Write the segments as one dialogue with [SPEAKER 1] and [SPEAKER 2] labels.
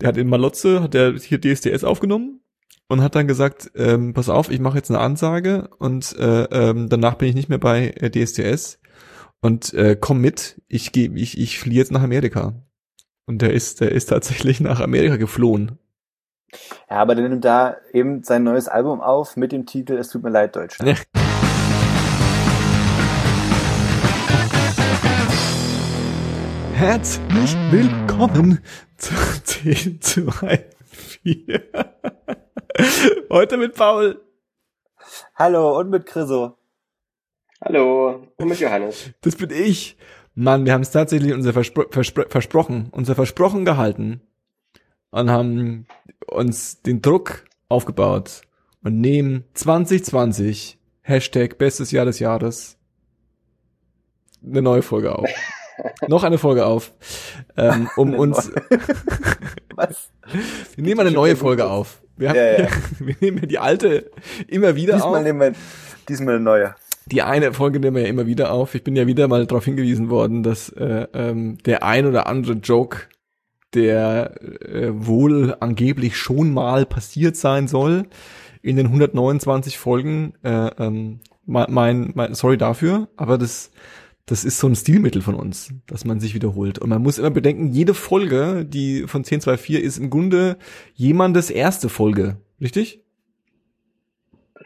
[SPEAKER 1] Der hat in Malotze, hat der hier DSDS aufgenommen und hat dann gesagt, ähm, pass auf, ich mache jetzt eine Ansage und äh, ähm, danach bin ich nicht mehr bei äh, DSDS und äh, komm mit, ich gehe, ich, ich fliehe jetzt nach Amerika. Und der ist, der ist tatsächlich nach Amerika geflohen.
[SPEAKER 2] Ja, aber der nimmt da eben sein neues Album auf mit dem Titel Es tut mir leid, Deutschland. Ja.
[SPEAKER 1] Herzlich willkommen zu 10 zu 1, 4. Heute mit Paul.
[SPEAKER 2] Hallo und mit Chriso.
[SPEAKER 3] Hallo und mit Johannes.
[SPEAKER 1] Das bin ich. Mann, wir haben es tatsächlich unser Verspro Verspro versprochen, unser Versprochen gehalten und haben uns den Druck aufgebaut und nehmen 2020 Hashtag bestes Jahr des Jahres eine neue Folge auf. Noch eine Folge auf, ähm, um eine uns. Was? Wir nehmen eine neue Folge auf. Wir, haben, ja, ja. wir nehmen die alte immer wieder
[SPEAKER 2] diesmal
[SPEAKER 1] auf.
[SPEAKER 2] Nehmen wir, diesmal eine neue.
[SPEAKER 1] Die eine Folge nehmen wir ja immer wieder auf. Ich bin ja wieder mal darauf hingewiesen worden, dass äh, ähm, der ein oder andere Joke, der äh, wohl angeblich schon mal passiert sein soll, in den 129 Folgen, äh, ähm, mein, mein, sorry dafür, aber das das ist so ein Stilmittel von uns, dass man sich wiederholt. Und man muss immer bedenken, jede Folge, die von 1024 ist im Grunde jemandes erste Folge. Richtig?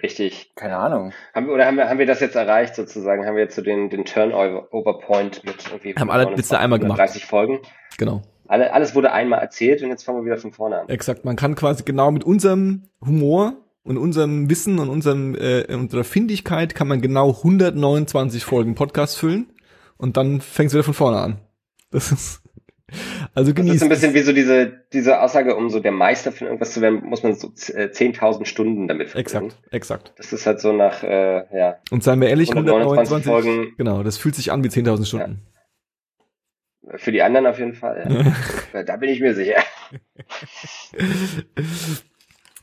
[SPEAKER 3] Richtig.
[SPEAKER 2] Keine Ahnung.
[SPEAKER 3] Haben, oder haben wir, haben wir das jetzt erreicht sozusagen? Haben wir jetzt so den, den Turnover-Point mit irgendwie
[SPEAKER 1] haben alle Witze einmal gemacht.
[SPEAKER 3] 30 Folgen?
[SPEAKER 1] Genau.
[SPEAKER 3] Alle, alles wurde einmal erzählt und jetzt fangen wir wieder von vorne an.
[SPEAKER 1] Exakt. Man kann quasi genau mit unserem Humor und unserem Wissen und unserem, äh, unserer Findigkeit kann man genau 129 Folgen Podcast füllen und dann fängst du wieder von vorne an. Das ist also genießt.
[SPEAKER 3] Das ist ein bisschen wie so diese, diese Aussage, um so der Meister von irgendwas zu werden, muss man so 10.000 äh, Stunden damit
[SPEAKER 1] verbringen. Exakt, exakt.
[SPEAKER 3] Das ist halt so nach, äh, ja.
[SPEAKER 1] Und seien wir ehrlich, 129 Folgen. Genau, das fühlt sich an wie 10.000 Stunden.
[SPEAKER 3] Ja. Für die anderen auf jeden Fall. Ja. da bin ich mir sicher.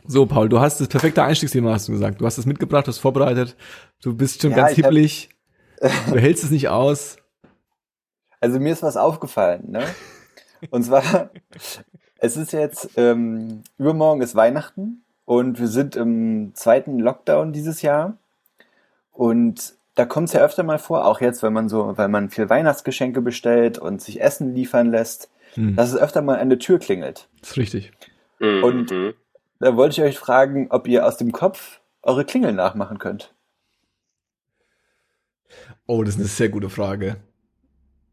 [SPEAKER 1] So, Paul, du hast das perfekte Einstiegsthema, hast du gesagt. Du hast es mitgebracht, du hast vorbereitet. Du bist schon ja, ganz hibbelig. du hältst es nicht aus.
[SPEAKER 2] Also mir ist was aufgefallen, ne? Und zwar, es ist jetzt, ähm, übermorgen ist Weihnachten und wir sind im zweiten Lockdown dieses Jahr. Und da kommt es ja öfter mal vor, auch jetzt, wenn man so, weil man viel Weihnachtsgeschenke bestellt und sich Essen liefern lässt, hm. dass es öfter mal an der Tür klingelt.
[SPEAKER 1] Das ist richtig.
[SPEAKER 2] Und mhm. Da wollte ich euch fragen, ob ihr aus dem Kopf eure Klingel nachmachen könnt.
[SPEAKER 1] Oh, das ist eine sehr gute Frage.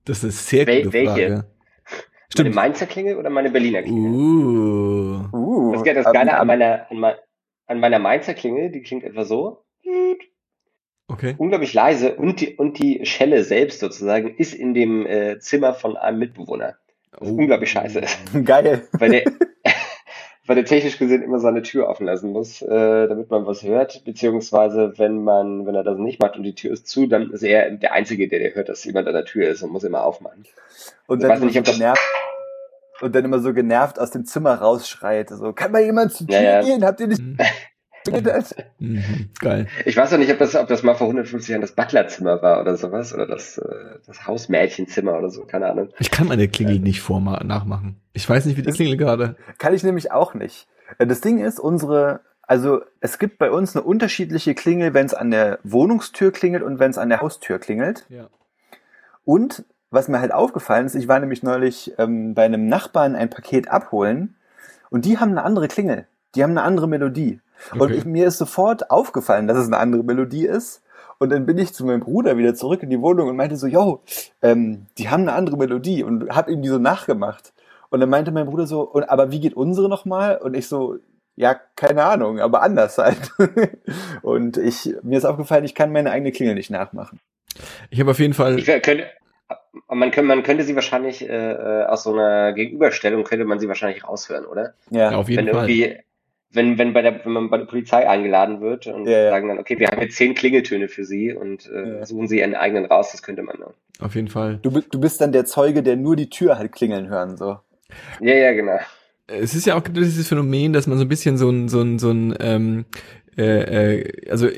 [SPEAKER 1] Das ist eine sehr Wel gute
[SPEAKER 3] welche?
[SPEAKER 1] Frage.
[SPEAKER 3] Stimmt. Meine Mainzer Klingel oder meine Berliner Klingel?
[SPEAKER 1] Uh.
[SPEAKER 3] uh das, das Geile an meiner, an, an meiner Mainzer Klingel, die klingt etwa so.
[SPEAKER 1] Okay.
[SPEAKER 3] Unglaublich leise und die, und die Schelle selbst sozusagen ist in dem äh, Zimmer von einem Mitbewohner. Was oh. unglaublich scheiße ist.
[SPEAKER 2] Geil.
[SPEAKER 3] Weil der, weil der technisch gesehen immer seine Tür offen lassen muss, äh, damit man was hört, beziehungsweise wenn man, wenn er das nicht macht und die Tür ist zu, dann ist er der Einzige, der, der hört, dass jemand an der Tür ist und muss immer aufmachen.
[SPEAKER 2] Und dann, nicht, so genervt, und dann immer so genervt aus dem Zimmer rausschreit, so, kann mal jemand zur Tür ja, ja. gehen? Habt ihr nicht... Mhm.
[SPEAKER 1] Geil.
[SPEAKER 3] Ich weiß auch nicht, ob das, ob das mal vor 150 Jahren das Butlerzimmer war oder sowas oder das, äh, das Hausmädchenzimmer oder so, keine Ahnung.
[SPEAKER 1] Ich kann meine Klingel nicht vor nachmachen. Ich weiß nicht, wie die Klingel gerade.
[SPEAKER 2] Kann ich nämlich auch nicht. Äh, das Ding ist, unsere, also es gibt bei uns eine unterschiedliche Klingel, wenn es an der Wohnungstür klingelt und wenn es an der Haustür klingelt.
[SPEAKER 1] Ja.
[SPEAKER 2] Und was mir halt aufgefallen ist, ich war nämlich neulich ähm, bei einem Nachbarn ein Paket abholen und die haben eine andere Klingel. Die haben eine andere Melodie. Okay. Und ich, mir ist sofort aufgefallen, dass es eine andere Melodie ist. Und dann bin ich zu meinem Bruder wieder zurück in die Wohnung und meinte so, yo, ähm, die haben eine andere Melodie und hab ihm die so nachgemacht. Und dann meinte mein Bruder so, und, aber wie geht unsere nochmal? Und ich so, ja, keine Ahnung, aber anders halt. und ich, mir ist aufgefallen, ich kann meine eigene Klingel nicht nachmachen.
[SPEAKER 1] Ich habe auf jeden Fall.
[SPEAKER 3] Ich könnte, man, könnte, man könnte sie wahrscheinlich äh, äh, aus so einer Gegenüberstellung könnte man sie wahrscheinlich raushören, oder?
[SPEAKER 1] Ja, ja auf jeden
[SPEAKER 3] Wenn
[SPEAKER 1] Fall.
[SPEAKER 3] Irgendwie wenn, wenn, bei der, wenn man bei der Polizei eingeladen wird und ja, ja. sagen dann, okay, wir haben jetzt zehn Klingeltöne für Sie und äh, ja. suchen Sie Ihren eigenen raus, das könnte man dann.
[SPEAKER 1] Auf jeden Fall.
[SPEAKER 2] Du, du bist dann der Zeuge, der nur die Tür halt klingeln hören, so.
[SPEAKER 3] Ja, ja, genau.
[SPEAKER 1] Es ist ja auch dieses Phänomen, dass man so ein bisschen so ein, so ein, so ein, ähm, äh, äh, also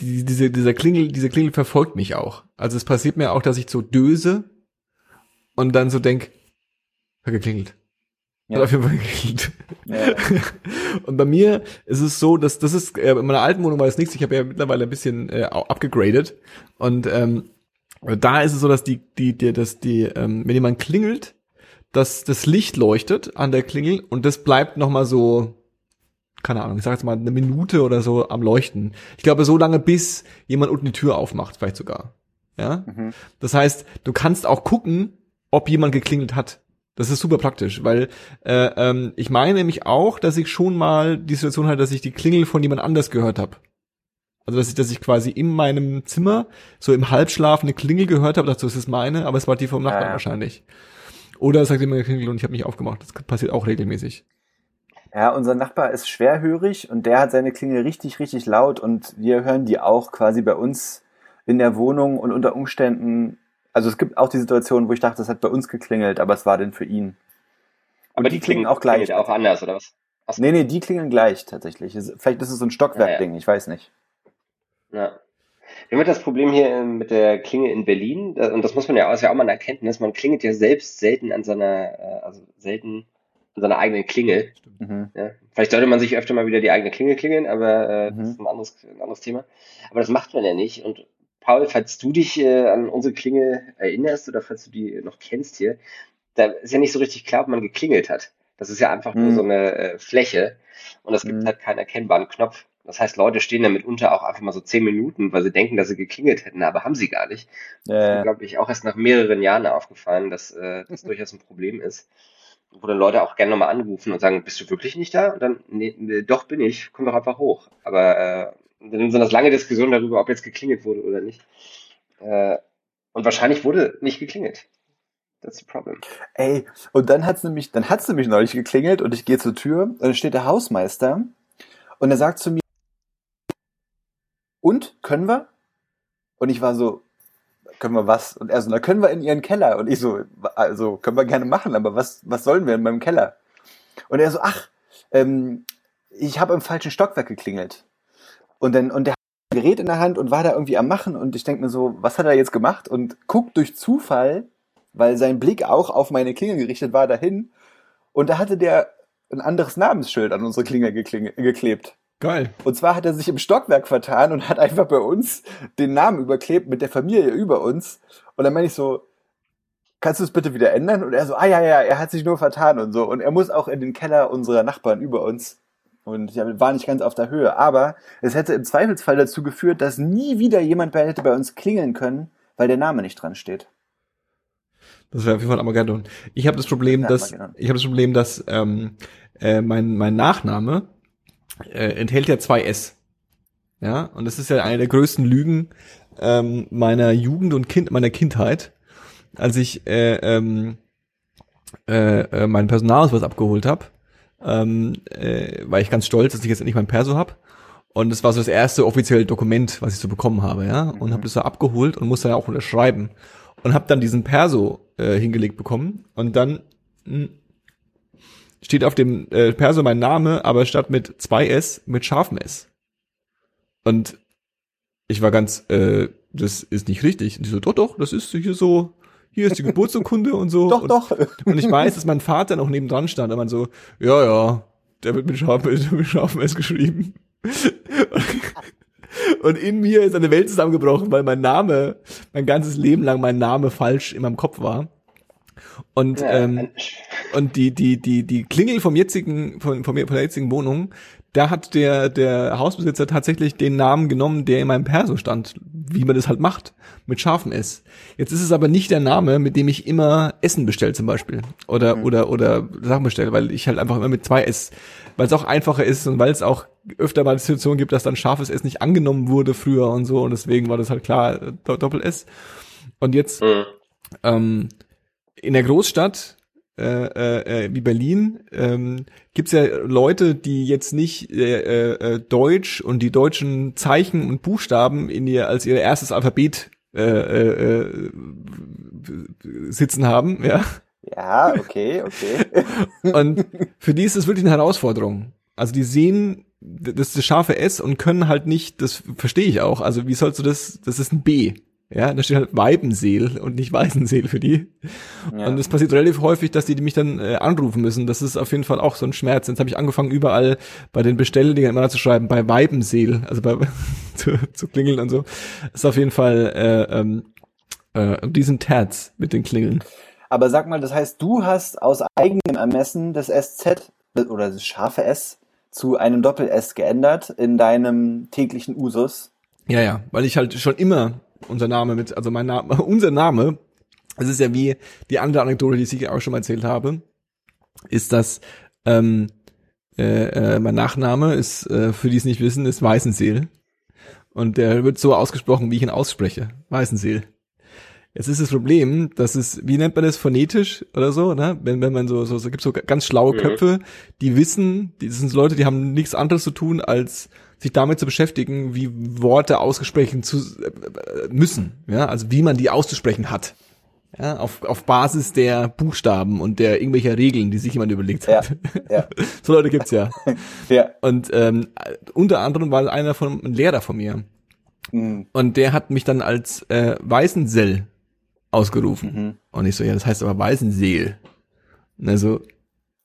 [SPEAKER 1] die, diese, dieser Klingel, diese Klingel verfolgt mich auch. Also es passiert mir auch, dass ich so döse und dann so denk, hat geklingelt. Ja. Hat auf jeden Fall geklingelt. Ja. Und bei mir ist es so, dass das ist, äh, in meiner alten Wohnung war das nichts, ich habe ja mittlerweile ein bisschen äh, abgegradet. Und ähm, da ist es so, dass die, die, die, dass die, ähm, wenn jemand klingelt, dass das Licht leuchtet an der Klingel und das bleibt nochmal so, keine Ahnung, ich sag jetzt mal eine Minute oder so am Leuchten. Ich glaube so lange, bis jemand unten die Tür aufmacht, vielleicht sogar. Ja. Mhm. Das heißt, du kannst auch gucken, ob jemand geklingelt hat. Das ist super praktisch, weil äh, ähm, ich meine nämlich auch, dass ich schon mal die Situation hatte, dass ich die Klingel von jemand anders gehört habe. Also dass ich, dass ich quasi in meinem Zimmer so im Halbschlaf eine Klingel gehört habe, dazu ist es meine, aber es war die vom Nachbarn ja. wahrscheinlich. Oder es sagt jemand geklingelt und ich habe mich aufgemacht. Das passiert auch regelmäßig.
[SPEAKER 2] Ja, unser Nachbar ist schwerhörig und der hat seine Klingel richtig, richtig laut und wir hören die auch quasi bei uns in der Wohnung und unter Umständen also es gibt auch die Situation, wo ich dachte, es hat bei uns geklingelt, aber es war denn für ihn.
[SPEAKER 3] Aber die, die klingen auch gleich. Auch anders, oder was?
[SPEAKER 2] Achso. Nee, nee, die klingen gleich tatsächlich. Vielleicht ist es so ein Stockwerk-Ding, ja, ja. ich weiß nicht.
[SPEAKER 3] Ja. Wir haben das Problem hier ähm, mit der Klinge in Berlin, und das muss man ja auch, ja auch mal eine Erkenntnis, man klingelt ja selbst selten an seiner, äh, also selten an seiner eigenen Klingel. Mhm. Ja. Vielleicht sollte man sich öfter mal wieder die eigene Klingel klingeln, aber äh, mhm. das ist ein anderes, ein anderes Thema. Aber das macht man ja nicht. Und Paul, falls du dich äh, an unsere Klinge erinnerst oder falls du die noch kennst hier, da ist ja nicht so richtig klar, ob man geklingelt hat. Das ist ja einfach mhm. nur so eine äh, Fläche und es gibt mhm. halt keinen erkennbaren Knopf. Das heißt, Leute stehen da mitunter auch einfach mal so zehn Minuten, weil sie denken, dass sie geklingelt hätten, aber haben sie gar nicht. Ja, das ist mir, glaube ich, auch erst nach mehreren Jahren aufgefallen, dass äh, das durchaus ein Problem ist. Wo dann Leute auch gerne nochmal anrufen und sagen, bist du wirklich nicht da? Und dann, nee, nee doch bin ich, komm doch einfach hoch. Aber äh, dann sind das lange Diskussionen darüber, ob jetzt geklingelt wurde oder nicht. Äh, und wahrscheinlich wurde nicht geklingelt. That's the problem.
[SPEAKER 2] Ey, und dann hat's nämlich, dann hat's nämlich neulich geklingelt und ich gehe zur Tür und dann steht der Hausmeister und er sagt zu mir, und, können wir? Und ich war so, können wir was? Und er so, na, können wir in ihren Keller? Und ich so, also, können wir gerne machen, aber was, was sollen wir in meinem Keller? Und er so, ach, ähm, ich habe im falschen Stockwerk geklingelt. Und dann, und der hat ein Gerät in der Hand und war da irgendwie am Machen und ich denke mir so, was hat er jetzt gemacht? Und guckt durch Zufall, weil sein Blick auch auf meine Klingel gerichtet war, dahin. Und da hatte der ein anderes Namensschild an unsere Klingel geklebt.
[SPEAKER 1] Geil.
[SPEAKER 2] Und zwar hat er sich im Stockwerk vertan und hat einfach bei uns den Namen überklebt mit der Familie über uns. Und dann meine ich so, kannst du es bitte wieder ändern? Und er so, ah ja, ja, er hat sich nur vertan und so. Und er muss auch in den Keller unserer Nachbarn über uns. Und ja, war nicht ganz auf der Höhe. Aber es hätte im Zweifelsfall dazu geführt, dass nie wieder jemand bei, hätte bei uns klingeln können, weil der Name nicht dran steht.
[SPEAKER 1] Das wäre auf jeden Fall Armageddon. Ich habe das Problem, dass ich habe das Problem, dass ähm, äh, mein mein Nachname äh, enthält ja zwei S. Ja, und das ist ja eine der größten Lügen ähm, meiner Jugend und Kind meiner Kindheit, als ich äh, ähm, äh, äh, meinen Personalausweis abgeholt habe ähm, äh, war ich ganz stolz, dass ich jetzt endlich mein Perso hab. Und das war so das erste offizielle Dokument, was ich so bekommen habe, ja. Und mhm. habe das so abgeholt und musste dann auch unterschreiben. Und habe dann diesen Perso äh, hingelegt bekommen. Und dann mh, steht auf dem äh, Perso mein Name, aber statt mit zwei S mit scharfem S. Und ich war ganz, äh, das ist nicht richtig. Und die so, doch, doch, das ist hier so, hier ist die Geburtsurkunde und so.
[SPEAKER 2] Doch,
[SPEAKER 1] und,
[SPEAKER 2] doch.
[SPEAKER 1] Und ich weiß, dass mein Vater noch nebendran stand und man so, ja, ja, der wird mit scharfem, mit scharfem S geschrieben. Und in mir ist eine Welt zusammengebrochen, weil mein Name, mein ganzes Leben lang mein Name falsch in meinem Kopf war. Und, ja, ähm, und die, die, die, die Klingel vom jetzigen, von, von, von der jetzigen Wohnung, da hat der, der Hausbesitzer tatsächlich den Namen genommen, der in meinem Perso stand, wie man das halt macht, mit scharfem S. Jetzt ist es aber nicht der Name, mit dem ich immer Essen bestelle zum Beispiel. Oder, mhm. oder, oder Sachen bestelle, weil ich halt einfach immer mit zwei S, weil es auch einfacher ist und weil es auch öfter mal die Situation gibt, dass dann scharfes S nicht angenommen wurde früher und so und deswegen war das halt klar Doppel S. Und jetzt, mhm. ähm, in der Großstadt äh, äh, wie Berlin ähm, gibt ja Leute, die jetzt nicht äh, äh, Deutsch und die deutschen Zeichen und Buchstaben in ihr als ihr erstes Alphabet äh, äh, äh sitzen haben, ja.
[SPEAKER 2] Ja, okay, okay.
[SPEAKER 1] und für die ist es wirklich eine Herausforderung. Also die sehen das, das scharfe S und können halt nicht, das verstehe ich auch. Also wie sollst du das, das ist ein B. Ja, da steht halt Weibenseel und nicht Weißenseel für die.
[SPEAKER 2] Ja.
[SPEAKER 1] Und es passiert relativ häufig, dass die, die mich dann äh, anrufen müssen. Das ist auf jeden Fall auch so ein Schmerz. Jetzt habe ich angefangen, überall bei den Bestelldingern immer zu schreiben, bei Weibenseel, also bei zu, zu klingeln und so. Das ist auf jeden Fall äh, ähm, äh, diesen Tats mit den Klingeln.
[SPEAKER 2] Aber sag mal, das heißt, du hast aus eigenem Ermessen das SZ oder das scharfe S zu einem Doppel-S geändert in deinem täglichen Usus.
[SPEAKER 1] Ja, ja, weil ich halt schon immer unser Name mit, also mein Name, unser Name, es ist ja wie die andere Anekdote, die ich auch schon mal erzählt habe, ist, dass ähm, äh, äh, mein Nachname ist, äh, für die es nicht wissen, ist Weißenseel. Und der wird so ausgesprochen, wie ich ihn ausspreche. Weißenseel. Jetzt ist das Problem, dass es, wie nennt man das, phonetisch oder so, ne? Wenn, wenn man so, so, so gibt so ganz schlaue. Köpfe, die wissen, die, das sind Leute, die haben nichts anderes zu tun, als sich damit zu beschäftigen, wie Worte ausgesprochen zu äh, müssen, ja, also wie man die auszusprechen hat. Ja, auf, auf Basis der Buchstaben und der irgendwelcher Regeln, die sich jemand überlegt
[SPEAKER 2] Ja,
[SPEAKER 1] hat.
[SPEAKER 2] ja.
[SPEAKER 1] so Leute gibt's ja.
[SPEAKER 2] Ja.
[SPEAKER 1] Und ähm, unter anderem war einer von ein Lehrer von mir.
[SPEAKER 2] Mhm.
[SPEAKER 1] Und der hat mich dann als äh, Weißensell ausgerufen.
[SPEAKER 2] Mhm.
[SPEAKER 1] Und ich so, ja, das heißt aber Weißenseel. Also,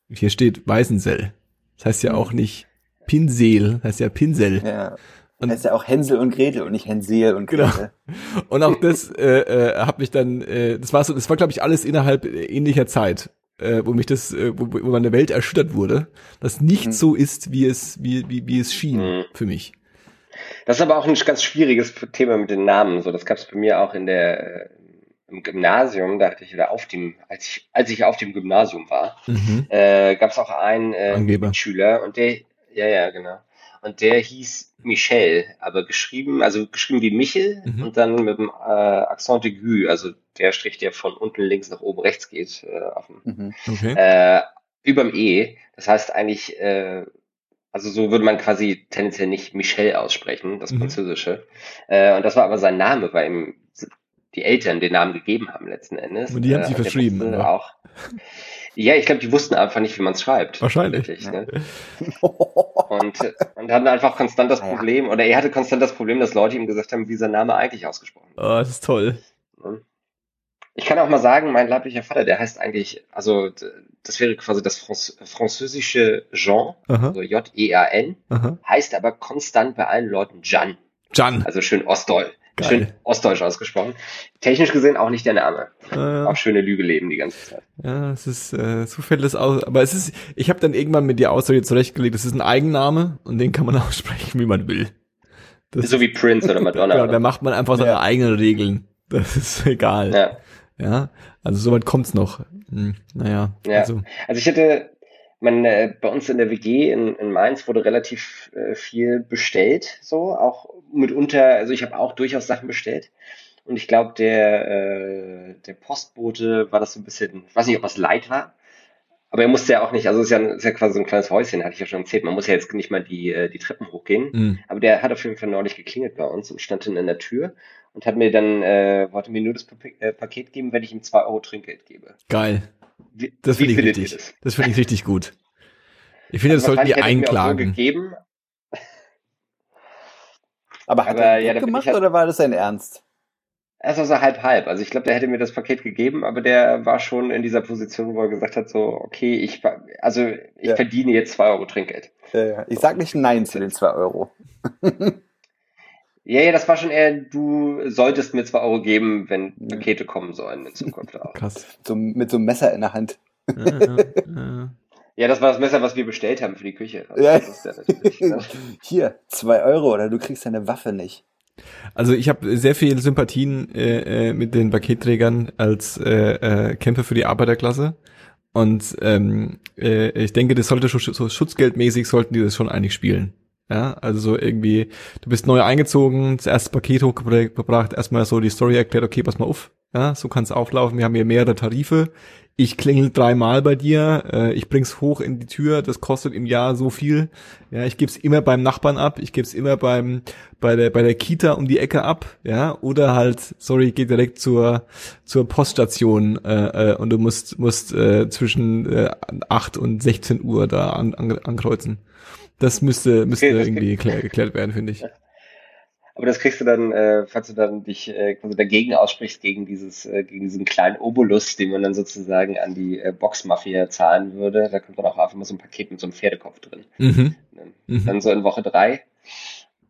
[SPEAKER 1] hier steht Weißensell. Das heißt ja auch nicht Pinsel, heißt ja Pinsel.
[SPEAKER 2] Ja.
[SPEAKER 1] Und-
[SPEAKER 2] heißt ja auch Hänsel und Gretel und nicht Hänsel und
[SPEAKER 1] Genau.
[SPEAKER 2] Gretel.
[SPEAKER 1] Und auch das äh, äh, hat mich dann, äh, das war so, das war glaube ich alles innerhalb äh, ähnlicher Zeit, äh, wo mich das, äh, wo, wo meine Welt erschüttert wurde, dass nicht
[SPEAKER 2] Mhm.
[SPEAKER 1] so ist, wie es, wie, wie, wie es schien
[SPEAKER 3] Mhm.
[SPEAKER 1] für mich.
[SPEAKER 3] Das ist aber auch ein ganz schwieriges Thema mit den Namen. So, das gab es bei mir auch in der äh, im Gymnasium. Da hatte ich wieder auf dem, als ich als ich auf dem Gymnasium war,
[SPEAKER 1] Mhm.
[SPEAKER 3] äh, gab es auch einen äh. Schüler und der, ja ja genau, und der hieß Michel, aber geschrieben, also geschrieben wie Michel
[SPEAKER 1] Mhm.
[SPEAKER 3] und dann mit dem äh, Accent aigu, also der Strich, der von unten links nach oben rechts geht, äh, auf dem
[SPEAKER 2] Mhm.
[SPEAKER 1] Okay.
[SPEAKER 3] äh, überm E. Das heißt eigentlich, äh, also so würde man quasi tendenziell nicht Michel aussprechen, das
[SPEAKER 1] Mhm.
[SPEAKER 3] Französische. Äh, und das war aber sein Name, weil ihm die Eltern den Namen gegeben haben letzten Endes.
[SPEAKER 1] Und die haben
[SPEAKER 3] Äh, der
[SPEAKER 1] verschrieben.
[SPEAKER 3] Auch. Ja, ich glaube, die wussten einfach nicht, wie man es schreibt.
[SPEAKER 1] Wahrscheinlich.
[SPEAKER 3] Ne? Und, und hatten einfach konstant das
[SPEAKER 2] ja.
[SPEAKER 3] Problem, oder er hatte konstant das Problem, dass Leute ihm gesagt haben, wie sein Name eigentlich ausgesprochen wird.
[SPEAKER 1] Oh, das ist toll.
[SPEAKER 3] Ne? Ich kann auch mal sagen, mein leiblicher Vater, der heißt eigentlich, also das wäre quasi das Franz französische Jean,
[SPEAKER 1] Aha,
[SPEAKER 3] also J-E-A-N, heißt aber konstant bei allen Leuten Jan,
[SPEAKER 1] Jan.
[SPEAKER 3] also schön ostdeutsch,
[SPEAKER 1] Geil.
[SPEAKER 3] schön ostdeutsch ausgesprochen. Technisch gesehen auch nicht der Name.
[SPEAKER 1] Äh,
[SPEAKER 3] Auch schöne Lüge leben die ganze Zeit.
[SPEAKER 1] ja, es ist, äh, so fällt es aus. Aber es ist, ich habe dann irgendwann mit der Aussage zurechtgelegt, es ist ein Eigenname und den kann man aussprechen, wie man will. Das
[SPEAKER 3] So wie Prince oder Madonna.
[SPEAKER 1] Genau, da macht man einfach seine
[SPEAKER 2] Ja.
[SPEAKER 1] eigenen Regeln. Das ist egal. Ja.
[SPEAKER 3] Ja.
[SPEAKER 1] Also soweit kommt's noch. Hm, naja.
[SPEAKER 3] Ja.
[SPEAKER 1] Also,
[SPEAKER 3] Also ich hätte, man, äh, bei uns in der WG in, in Mainz wurde relativ äh, viel bestellt, so auch mitunter, also ich habe auch durchaus Sachen bestellt. Und ich glaube, der, äh, der Postbote war das so ein bisschen, ich weiß nicht, ob das leid war, aber er musste ja auch nicht, also es ist ja, ist ja quasi so ein kleines Häuschen, hatte ich ja schon erzählt, man muss ja jetzt nicht mal die, äh, die Treppen hochgehen.
[SPEAKER 1] hm.
[SPEAKER 3] Aber der hat auf jeden Fall neulich geklingelt bei uns und stand dann in der Tür und hat mir dann, äh, wollte mir nur das äh, Paket geben, wenn ich ihm zwei Euro Trinkgeld gebe.
[SPEAKER 1] geil.
[SPEAKER 3] Wie,
[SPEAKER 1] Das finde ich richtig.
[SPEAKER 3] das?
[SPEAKER 1] Das finde ich richtig gut. Ich finde, das sollten die
[SPEAKER 3] so
[SPEAKER 1] einklagen.
[SPEAKER 3] gegeben.
[SPEAKER 2] Aber hat
[SPEAKER 3] Aber,
[SPEAKER 2] er
[SPEAKER 3] ja,
[SPEAKER 2] gemacht
[SPEAKER 3] halt-
[SPEAKER 2] oder war das sein Ernst?
[SPEAKER 3] Es war so halb halb. Also ich glaube, der hätte mir das Paket gegeben, aber der war schon in dieser Position, wo er gesagt hat, so, okay, ich, also ich
[SPEAKER 2] Ja.
[SPEAKER 3] verdiene jetzt zwei Euro Trinkgeld.
[SPEAKER 2] Äh, ich sag nicht Nein zu den zwei Euro.
[SPEAKER 3] Ja, ja, das war schon eher, du solltest mir zwei Euro geben, wenn
[SPEAKER 2] Ja.
[SPEAKER 3] Pakete kommen sollen in Zukunft auch.
[SPEAKER 1] Krass.
[SPEAKER 2] So, mit so einem Messer in der Hand.
[SPEAKER 1] Ja, ja, ja.
[SPEAKER 3] Ja, das war das Messer, was wir bestellt haben für die Küche. Also
[SPEAKER 2] Ja.
[SPEAKER 3] das ist ja natürlich, ne?
[SPEAKER 2] Hier, zwei Euro oder du kriegst deine Waffe nicht.
[SPEAKER 1] Also ich habe sehr viel Sympathien äh, äh, mit den Paketträgern als äh, äh, Kämpfer für die Arbeiterklasse. Und ähm, äh, ich denke, das sollte schon so schutzgeldmäßig sollten die das schon eigentlich spielen. Ja, also so irgendwie, du bist neu eingezogen, das erste Paket hochgebracht, erstmal so die Story erklärt, okay, pass mal auf, ja, so kann es auflaufen, wir haben hier mehrere Tarife, ich klingel dreimal bei dir, äh, ich bring's hoch in die Tür, das kostet im Jahr so viel, ja, ich geb's immer beim Nachbarn ab, ich geb's immer beim, bei der, bei der Kita um die Ecke ab, ja, oder halt, sorry, geh direkt zur, zur Poststation, äh, äh, und du musst, musst, äh, zwischen, äh, 8 und 16 Uhr da an, an, ankreuzen. Das müsste, müsste
[SPEAKER 3] Okay, das
[SPEAKER 1] irgendwie geklär, geklärt werden, finde ich.
[SPEAKER 3] Aber das kriegst du dann, äh, falls du dann dich äh, quasi dagegen aussprichst, gegen dieses, äh, gegen diesen kleinen Obolus, den man dann sozusagen an die äh, Boxmafia zahlen würde. Da kommt dann auch einfach mal so ein Paket mit so einem Pferdekopf drin.
[SPEAKER 1] Mhm.
[SPEAKER 3] Dann,
[SPEAKER 1] Mhm.
[SPEAKER 3] dann so in Woche drei.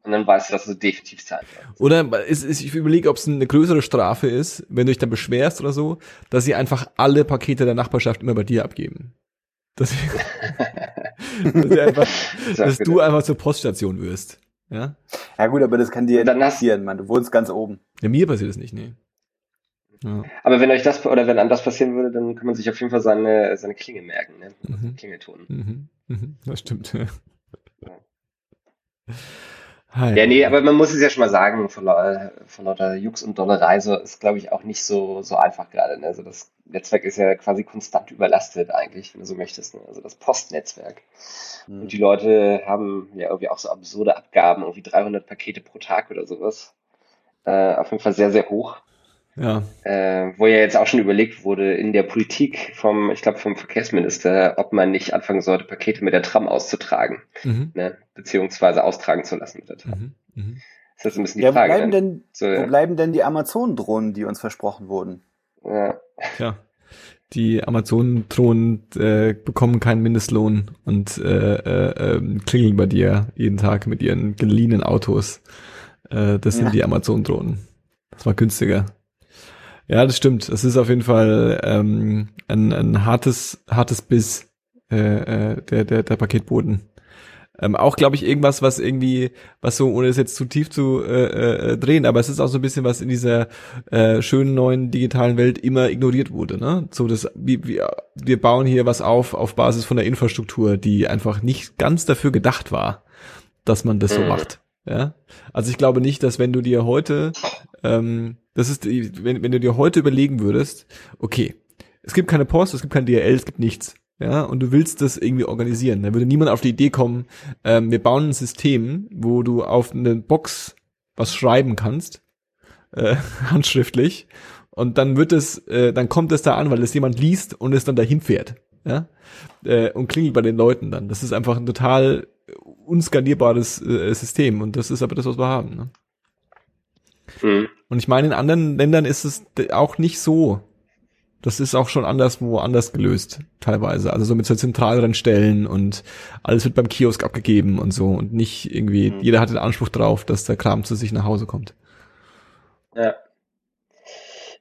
[SPEAKER 3] Und dann weißt du, dass du definitiv zahlen sollst.
[SPEAKER 1] Oder ist, ist, ich überlege, ob es eine größere Strafe ist, wenn du dich dann beschwerst oder so, dass sie einfach alle Pakete der Nachbarschaft immer bei dir abgeben. Dass, sie, dass, sie einfach, dass du einfach zur Poststation wirst. Ja?
[SPEAKER 2] Ja gut, aber das kann dir
[SPEAKER 3] Dann
[SPEAKER 2] passieren, Mann. Du wohnst ganz oben.
[SPEAKER 1] ja, mir passiert das nicht, nee. Ja.
[SPEAKER 3] Aber wenn euch das oder wenn einem das passieren würde, dann kann man sich auf jeden Fall seine, seine Klinge merken, ne?
[SPEAKER 1] Mhm.
[SPEAKER 3] Klingelton.
[SPEAKER 1] Mhm. Mhm. Das stimmt.
[SPEAKER 3] Ja.
[SPEAKER 1] Hi.
[SPEAKER 3] Ja, nee, aber man muss es ja schon mal sagen, von, lau- von lauter Jux und Dollerei so ist, glaube ich, auch nicht so, so einfach gerade. Ne? Also das Netzwerk ist ja quasi konstant überlastet eigentlich, wenn du so möchtest. Ne? Also das Postnetzwerk.
[SPEAKER 2] Hm.
[SPEAKER 3] Und die Leute haben ja irgendwie auch so absurde Abgaben, irgendwie 300 Pakete pro Tag oder sowas. Äh, auf jeden Fall sehr, sehr hoch.
[SPEAKER 1] Ja.
[SPEAKER 3] Äh, wo ja jetzt auch schon überlegt wurde in der Politik vom, ich glaube vom Verkehrsminister, ob man nicht anfangen sollte, Pakete mit der Tram auszutragen,
[SPEAKER 1] Mhm.
[SPEAKER 3] ne? beziehungsweise austragen zu lassen mit der Tram.
[SPEAKER 1] Mhm. Mhm.
[SPEAKER 3] Das ist ein bisschen die
[SPEAKER 2] Ja, wo
[SPEAKER 3] Frage.
[SPEAKER 2] bleiben
[SPEAKER 3] ne?
[SPEAKER 2] denn,
[SPEAKER 3] So,
[SPEAKER 2] wo
[SPEAKER 3] ja.
[SPEAKER 2] bleiben denn die Amazon-Drohnen, die uns versprochen wurden?
[SPEAKER 3] Ja.
[SPEAKER 1] Tja, die Amazon-Drohnen äh, bekommen keinen Mindestlohn und äh, äh, ähm, klingeln bei dir jeden Tag mit ihren geliehenen Autos. Äh, das sind
[SPEAKER 2] Ja.
[SPEAKER 1] die Amazon-Drohnen. Das war günstiger. Ja, das stimmt. Es ist auf jeden Fall ähm, ein, ein hartes, hartes Biss, äh, äh, der, der, der Paketboden. Ähm, auch, glaube ich, irgendwas, was irgendwie, was so, ohne es jetzt zu tief zu äh, äh, drehen, aber es ist auch so ein bisschen, was in dieser äh, schönen neuen digitalen Welt immer ignoriert wurde. Ne? So, das, wie, wir, wir bauen hier was auf auf Basis von der Infrastruktur, die einfach nicht ganz dafür gedacht war, dass man das so
[SPEAKER 3] Mhm.
[SPEAKER 1] macht. Ja, also ich glaube nicht, dass wenn du dir heute, ähm, das ist, wenn, wenn du dir heute überlegen würdest, okay, es gibt keine Post, es gibt kein DRL, es gibt nichts. Ja, und du willst das irgendwie organisieren. Dann würde niemand auf die Idee kommen, ähm, wir bauen ein System, wo du auf eine Box was schreiben kannst, äh, handschriftlich, und dann wird es, äh, dann kommt es da an, weil es jemand liest und es dann dahin fährt. Ja, äh, und klingelt bei den Leuten dann. Das ist einfach ein total unskalierbares äh, System und das ist aber das, was wir haben. Ne?
[SPEAKER 3] Mhm.
[SPEAKER 1] Und ich meine, in anderen Ländern ist es auch nicht so. Das ist auch schon anderswo anders gelöst, teilweise. Also so mit so zentraleren Stellen und alles wird beim Kiosk abgegeben und so und nicht irgendwie,
[SPEAKER 2] Mhm.
[SPEAKER 1] jeder hat den Anspruch drauf, dass der Kram zu sich nach Hause kommt.
[SPEAKER 3] Ja.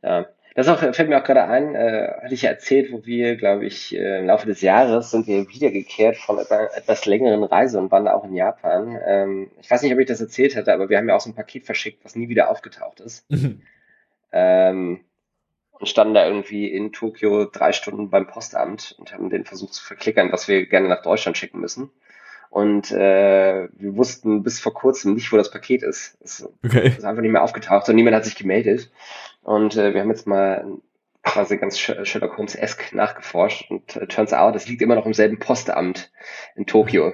[SPEAKER 3] Ja. Das auch, fällt mir auch gerade ein, äh, hatte ich ja erzählt, wo wir, glaube ich, äh, im Laufe des Jahres sind wir wiedergekehrt von einer etwas längeren Reise und waren da auch in Japan. Ähm, ich weiß nicht, ob ich das erzählt hatte, aber wir haben ja auch so ein Paket verschickt, was nie wieder aufgetaucht ist. Ähm, und standen da irgendwie in Tokio drei Stunden beim Postamt und haben den versucht zu verklickern, was wir gerne nach Deutschland schicken müssen. Und äh, wir wussten bis vor kurzem nicht, wo das Paket ist. Es
[SPEAKER 1] Okay.
[SPEAKER 3] ist einfach nicht mehr aufgetaucht und niemand hat sich gemeldet. Und äh, wir haben jetzt mal quasi ganz Sh- Sherlock Holmes-esque nachgeforscht und äh, turns out, es liegt immer noch im selben Postamt in Tokio.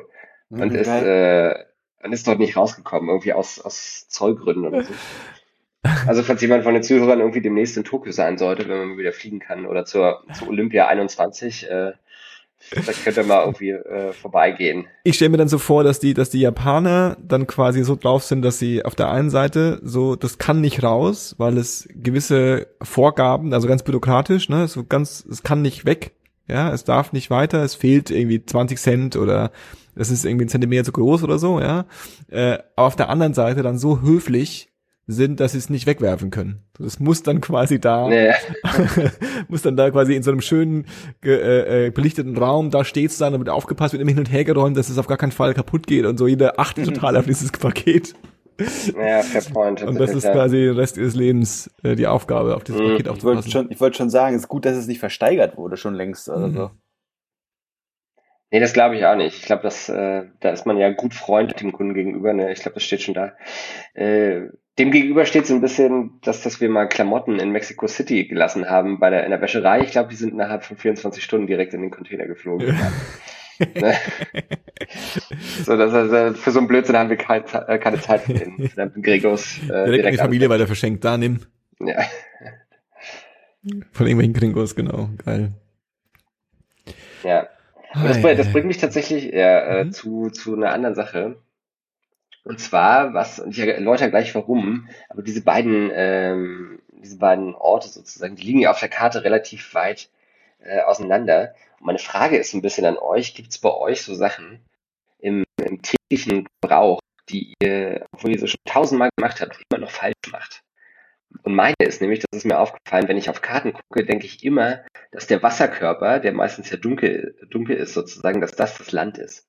[SPEAKER 3] Und
[SPEAKER 2] Mhm,
[SPEAKER 3] ist, äh, und ist dort nicht rausgekommen, irgendwie aus, aus Zollgründen oder so. Also falls jemand von den Zuhörern irgendwie demnächst in Tokio sein sollte, wenn man wieder fliegen kann oder zur, zur Olympia 21, äh, vielleicht könnt ihr mal irgendwie äh, vorbeigehen.
[SPEAKER 1] Ich stelle mir dann so vor, dass die, dass die Japaner dann quasi so drauf sind, dass sie auf der einen Seite so, das kann nicht raus, weil es gewisse Vorgaben, also ganz bürokratisch, ne, so ganz, es kann nicht weg, ja, es darf nicht weiter, es fehlt irgendwie 20 Cent oder es ist irgendwie ein Zentimeter zu groß oder so, ja. Äh, aber auf der anderen Seite dann so höflich sind, dass sie es nicht wegwerfen können. Das muss dann quasi da
[SPEAKER 3] Nee.
[SPEAKER 1] muss dann da quasi in so einem schönen ge- äh, äh, belichteten Raum da steht's dann, da wird aufgepasst, wird immer hin und her geräumt, dass es auf gar keinen Fall kaputt geht und so jeder achtet total auf dieses Paket.
[SPEAKER 3] Ja, fair point.
[SPEAKER 1] Und das ist
[SPEAKER 3] ja.
[SPEAKER 1] quasi den Rest ihres Lebens äh, die Aufgabe, auf dieses
[SPEAKER 3] Mhm.
[SPEAKER 1] Paket
[SPEAKER 2] Ich wollte
[SPEAKER 1] aufzupassen.
[SPEAKER 2] schon, ich wollte schon sagen, es ist gut, dass es nicht versteigert wurde, schon längst. Also.
[SPEAKER 1] Mhm.
[SPEAKER 3] Nee, das glaube ich auch nicht. Ich glaube, dass äh, da ist man ja gut Freund dem Kunden gegenüber. Ne? Ich glaube, das steht schon da. Äh, dem gegenüber steht so ein bisschen, dass, dass wir mal Klamotten in Mexico City gelassen haben bei der in der Wäscherei. Ich glaube, die sind innerhalb von 24 Stunden direkt in den Container geflogen. Ne? so, das, also, für so einen Blödsinn haben wir kein, äh, keine Zeit für den verdammten Gregos. Äh,
[SPEAKER 1] direkt, in die Familie weiter verschenkt, da nimm.
[SPEAKER 3] Ja.
[SPEAKER 1] Von irgendwelchen Gringos, genau. Geil.
[SPEAKER 3] ja. Das, das bringt mich tatsächlich ja, äh,
[SPEAKER 1] Mhm.
[SPEAKER 3] zu, zu einer anderen Sache. Und zwar, was, und ich erläutere gleich warum, aber diese beiden, ähm, diese beiden Orte sozusagen, die liegen ja auf der Karte relativ weit äh, auseinander. Und meine Frage ist ein bisschen an euch, gibt es bei euch so Sachen im, im täglichen Gebrauch, die ihr, obwohl ihr so schon tausendmal gemacht habt, immer noch falsch macht? Und meine ist nämlich, das ist mir aufgefallen, wenn ich auf Karten gucke, denke ich immer, dass der Wasserkörper, der meistens ja dunkel, dunkel ist sozusagen, dass das das Land ist.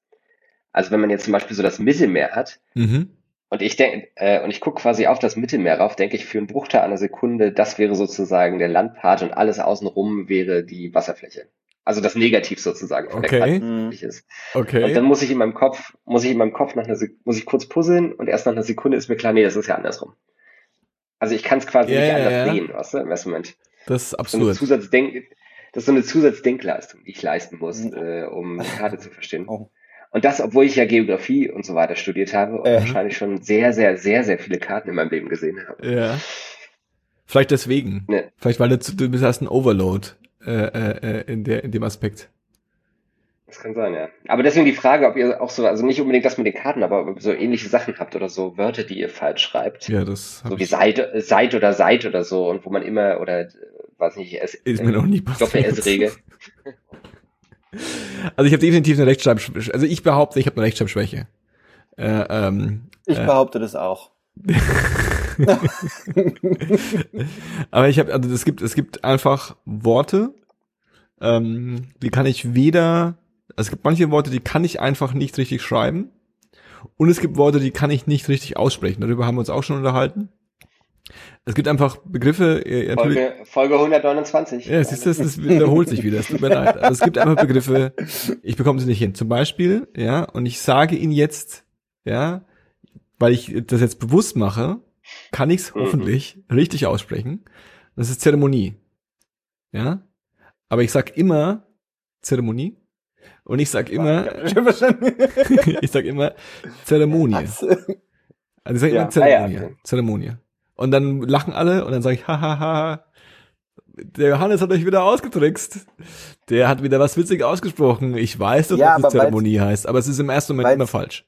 [SPEAKER 3] Also wenn man jetzt zum Beispiel so das Mittelmeer hat,
[SPEAKER 1] Mhm.
[SPEAKER 3] und ich denke, äh, und ich gucke quasi auf das Mittelmeer rauf, denke ich für einen Bruchteil einer Sekunde, das wäre sozusagen der Landpart und alles außenrum wäre die Wasserfläche. Also das Negativ sozusagen von
[SPEAKER 1] Okay.
[SPEAKER 3] der Karte
[SPEAKER 2] Mhm.
[SPEAKER 3] ist.
[SPEAKER 1] Okay.
[SPEAKER 3] Und dann muss ich in meinem Kopf, muss ich in meinem Kopf nach einer Sek muss ich kurz puzzeln und erst nach einer Sekunde ist mir klar, nee, das ist ja andersrum. Also ich kann es quasi
[SPEAKER 1] Ja,
[SPEAKER 3] nicht
[SPEAKER 1] ja,
[SPEAKER 3] anders
[SPEAKER 1] ja.
[SPEAKER 3] sehen, weißt du, im ersten Moment.
[SPEAKER 1] das ist
[SPEAKER 3] So eine
[SPEAKER 1] absurd.
[SPEAKER 3] Zusatzdenk, das ist so eine Zusatzdenkleistung, die ich leisten muss,
[SPEAKER 2] Mhm.
[SPEAKER 3] äh, um die Karte zu verstehen.
[SPEAKER 2] Oh.
[SPEAKER 3] Und das, obwohl ich ja Geografie und so weiter studiert habe und
[SPEAKER 2] Äh.
[SPEAKER 3] wahrscheinlich schon sehr, sehr, sehr, sehr viele Karten in meinem Leben gesehen habe.
[SPEAKER 1] Ja. Vielleicht deswegen.
[SPEAKER 3] Ne.
[SPEAKER 1] Vielleicht weil du, du hast ein Overload äh, äh, äh, in, der, in dem Aspekt.
[SPEAKER 3] Das kann sein, ja. Aber deswegen die Frage, ob ihr auch so, also nicht unbedingt das mit den Karten, aber so ähnliche Sachen habt oder so Wörter, die ihr falsch schreibt.
[SPEAKER 1] Ja, das
[SPEAKER 3] so wie äh, seid oder seid oder so und wo man immer oder weiß nicht, es,
[SPEAKER 1] ist mir noch nie passiert.
[SPEAKER 3] Doppel-S-Regel.
[SPEAKER 1] Also ich habe definitiv eine Rechtschreibschwäche. Also ich behaupte, ich habe eine Rechtschreibschwäche. Äh, ähm,
[SPEAKER 2] Ich
[SPEAKER 1] äh,
[SPEAKER 2] behaupte das auch.
[SPEAKER 1] aber ich habe, also es gibt, es gibt einfach Worte, ähm, die kann ich weder, es gibt manche Worte, die kann ich einfach nicht richtig schreiben. Und es gibt Worte, die kann ich nicht richtig aussprechen. Darüber haben wir uns auch schon unterhalten. Es gibt einfach Begriffe, äh,
[SPEAKER 3] Folge, Folge 129.
[SPEAKER 1] Ja, siehst du, das, das wiederholt sich wieder. Es tut mir leid. Also es gibt einfach Begriffe, ich bekomme sie nicht hin. Zum Beispiel, ja, und ich sage Ihnen jetzt, ja, weil ich das jetzt bewusst mache, kann ich es
[SPEAKER 3] Mhm.
[SPEAKER 1] hoffentlich richtig aussprechen. Das ist Zeremonie. Ja. Aber ich sag immer Zeremonie. Und ich sag immer, ich sag immer Zeremonie.
[SPEAKER 2] Was?
[SPEAKER 1] Also ich sage
[SPEAKER 2] Ja.
[SPEAKER 1] immer Zeremonie.
[SPEAKER 3] Ah, ja.
[SPEAKER 1] Zeremonie. Und dann lachen alle und dann sage ich, hahaha, der Johannes hat euch wieder ausgetrickst. Der hat wieder was witzig ausgesprochen. Ich weiß doch,
[SPEAKER 2] Ja,
[SPEAKER 1] dass
[SPEAKER 2] weil's-
[SPEAKER 1] Zeremonie heißt, aber es ist im ersten Moment immer falsch.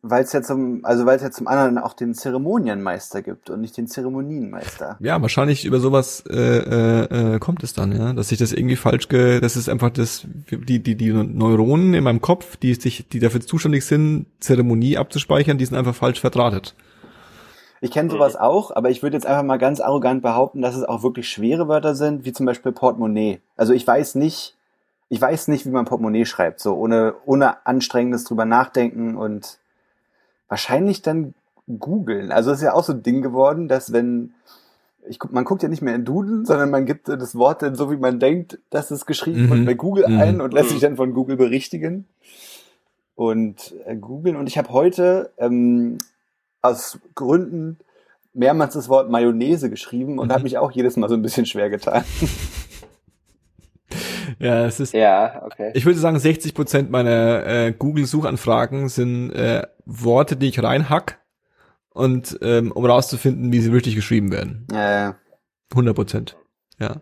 [SPEAKER 2] Weil es ja zum, also weil es ja zum anderen auch den Zeremonienmeister gibt und nicht den Zeremonienmeister.
[SPEAKER 1] Ja, wahrscheinlich über sowas äh, äh, äh, kommt es dann, ja, dass ich das irgendwie falsch ge, das ist einfach das die die die Neuronen in meinem Kopf, die sich die dafür zuständig sind, Zeremonie abzuspeichern, die sind einfach falsch verdrahtet.
[SPEAKER 2] Ich kenne sowas auch, aber ich würde jetzt einfach mal ganz arrogant behaupten, dass es auch wirklich schwere Wörter sind, wie zum Beispiel Portemonnaie. Also ich weiß nicht, ich weiß nicht, wie man Portemonnaie schreibt, so ohne, ohne anstrengendes drüber nachdenken und wahrscheinlich dann googeln. Also es ist ja auch so ein Ding geworden, dass wenn, ich, guck- man guckt ja nicht mehr in Duden, sondern man gibt das Wort dann so, wie man denkt, dass es geschrieben
[SPEAKER 1] Mhm.
[SPEAKER 2] wird, bei Google
[SPEAKER 1] Mhm.
[SPEAKER 2] ein und lässt sich dann von Google berichtigen. Und äh, googeln. Und ich habe heute ähm, aus Gründen mehrmals das Wort Mayonnaise geschrieben und
[SPEAKER 1] Mhm.
[SPEAKER 2] habe mich auch jedes Mal so ein bisschen schwer getan.
[SPEAKER 1] Ja, es ist
[SPEAKER 3] Ja, okay.
[SPEAKER 1] Ich würde sagen, 60 Prozent meiner äh, Google-Suchanfragen sind äh, Worte, die ich reinhack und ähm, um rauszufinden, wie sie richtig geschrieben werden.
[SPEAKER 2] Äh,
[SPEAKER 1] 100 Prozent. Ja.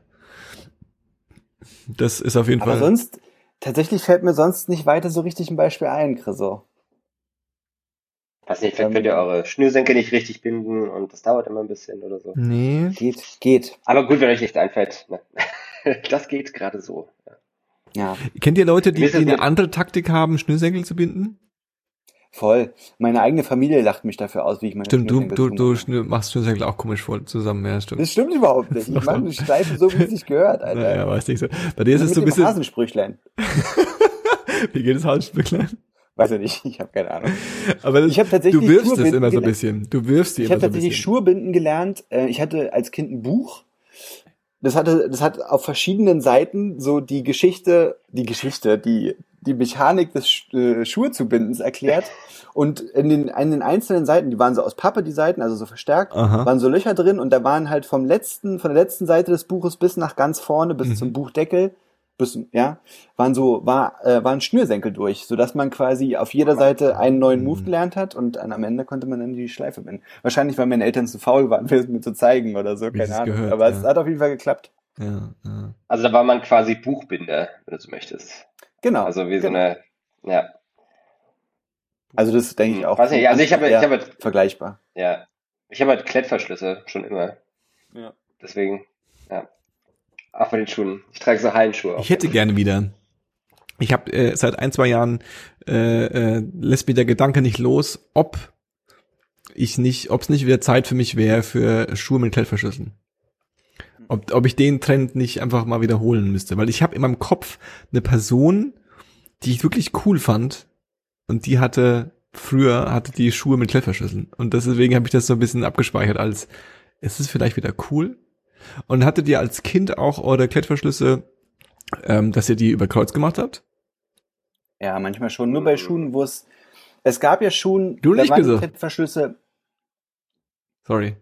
[SPEAKER 1] Das ist auf jeden
[SPEAKER 2] aber
[SPEAKER 1] Fall.
[SPEAKER 2] sonst, tatsächlich fällt mir sonst nicht weiter so richtig ein Beispiel ein, Chriso.
[SPEAKER 3] Weiß nicht, vielleicht
[SPEAKER 2] Ähm,
[SPEAKER 3] könnt ihr eure Schnürsenkel nicht richtig binden und das dauert immer ein bisschen oder so.
[SPEAKER 1] nee.
[SPEAKER 2] Geht, geht.
[SPEAKER 3] Aber gut, wenn euch nichts einfällt. Ne? Das geht gerade so.
[SPEAKER 2] Ja,
[SPEAKER 1] Kennt ihr Leute, die, die eine andere Taktik haben, Schnürsenkel zu binden?
[SPEAKER 2] Voll. Meine eigene Familie lacht mich dafür aus, wie ich meine
[SPEAKER 1] Stimmt, du, du, du schnür, machst Schnürsenkel auch komisch voll zusammen, ja, stimmt.
[SPEAKER 2] Das stimmt überhaupt nicht. Ich mache eine Schleife so, wie es sich gehört, Alter.
[SPEAKER 1] Naja, weiß nicht so. Bei dir ist es so ein bisschen,
[SPEAKER 2] Hasensprüchlein.
[SPEAKER 1] wie geht es Hausstücklein?
[SPEAKER 2] Weiß ich nicht, ich habe keine Ahnung.
[SPEAKER 1] Aber das,
[SPEAKER 2] Ich hab tatsächlich
[SPEAKER 1] du wirfst es immer so ein bisschen. Du wirfst die
[SPEAKER 2] Ich
[SPEAKER 1] immer
[SPEAKER 2] habe
[SPEAKER 1] so ein
[SPEAKER 2] tatsächlich
[SPEAKER 1] bisschen.
[SPEAKER 2] Schuhe binden gelernt. Äh, Ich hatte als Kind ein Buch. Das hatte, das hat auf verschiedenen Seiten so die Geschichte, die Geschichte, die die Mechanik des Sch- äh, Schuhe zu bindens erklärt. Und in den, in den einzelnen Seiten, die waren so aus Pappe, die Seiten, also so verstärkt,
[SPEAKER 1] Aha.
[SPEAKER 2] waren so Löcher drin und da waren halt vom letzten, von der letzten Seite des Buches bis nach ganz vorne, bis
[SPEAKER 1] Mhm.
[SPEAKER 2] zum Buchdeckel, bis, ja, waren so, war, äh, waren Schnürsenkel durch, sodass man quasi auf jeder Seite einen neuen Move
[SPEAKER 1] Mhm.
[SPEAKER 2] gelernt hat und dann am Ende konnte man dann die Schleife binden. Wahrscheinlich, weil meine Eltern zu faul waren, mir das mir zu zeigen oder so,
[SPEAKER 1] Wie
[SPEAKER 2] keine
[SPEAKER 1] es
[SPEAKER 2] Ahnung.
[SPEAKER 1] gehört,
[SPEAKER 2] Aber
[SPEAKER 1] ja.
[SPEAKER 2] es hat auf jeden Fall geklappt.
[SPEAKER 1] Ja, ja.
[SPEAKER 3] Also da war man quasi Buchbinder, wenn du so möchtest.
[SPEAKER 2] Genau.
[SPEAKER 3] Also wie so
[SPEAKER 2] genau.
[SPEAKER 3] eine, ja.
[SPEAKER 2] Also das denke ich auch.
[SPEAKER 3] Weiß nicht, also ich habe, ich
[SPEAKER 2] Ja,
[SPEAKER 3] habe,
[SPEAKER 2] vergleichbar.
[SPEAKER 3] ja, ich habe halt Klettverschlüsse schon immer.
[SPEAKER 2] Ja.
[SPEAKER 3] Deswegen, ja. Auch bei den Schuhen. Ich trage so Hallenschuhe.
[SPEAKER 1] Ich hätte gerne wieder. Ich habe äh, seit ein, zwei Jahren äh, äh, lässt mich der Gedanke nicht los, ob ich nicht, ob es nicht wieder Zeit für mich wäre für Schuhe mit Klettverschlüssen. Ob, ob ich den Trend nicht einfach mal wiederholen müsste. Weil ich habe in meinem Kopf eine Person, die ich wirklich cool fand und die hatte früher hatte die Schuhe mit Klettverschlüssen. Und deswegen habe ich das so ein bisschen abgespeichert als, ist es vielleicht wieder cool? Und hattet ihr als Kind auch eure Klettverschlüsse, ähm, dass ihr die über Kreuz gemacht habt?
[SPEAKER 2] Ja, manchmal schon. Nur bei Schuhen, wo es. Es gab ja Schuhen,
[SPEAKER 1] Du
[SPEAKER 2] da
[SPEAKER 1] nicht
[SPEAKER 2] waren die
[SPEAKER 1] gesagt.
[SPEAKER 2] Klettverschlüsse.
[SPEAKER 1] Sorry.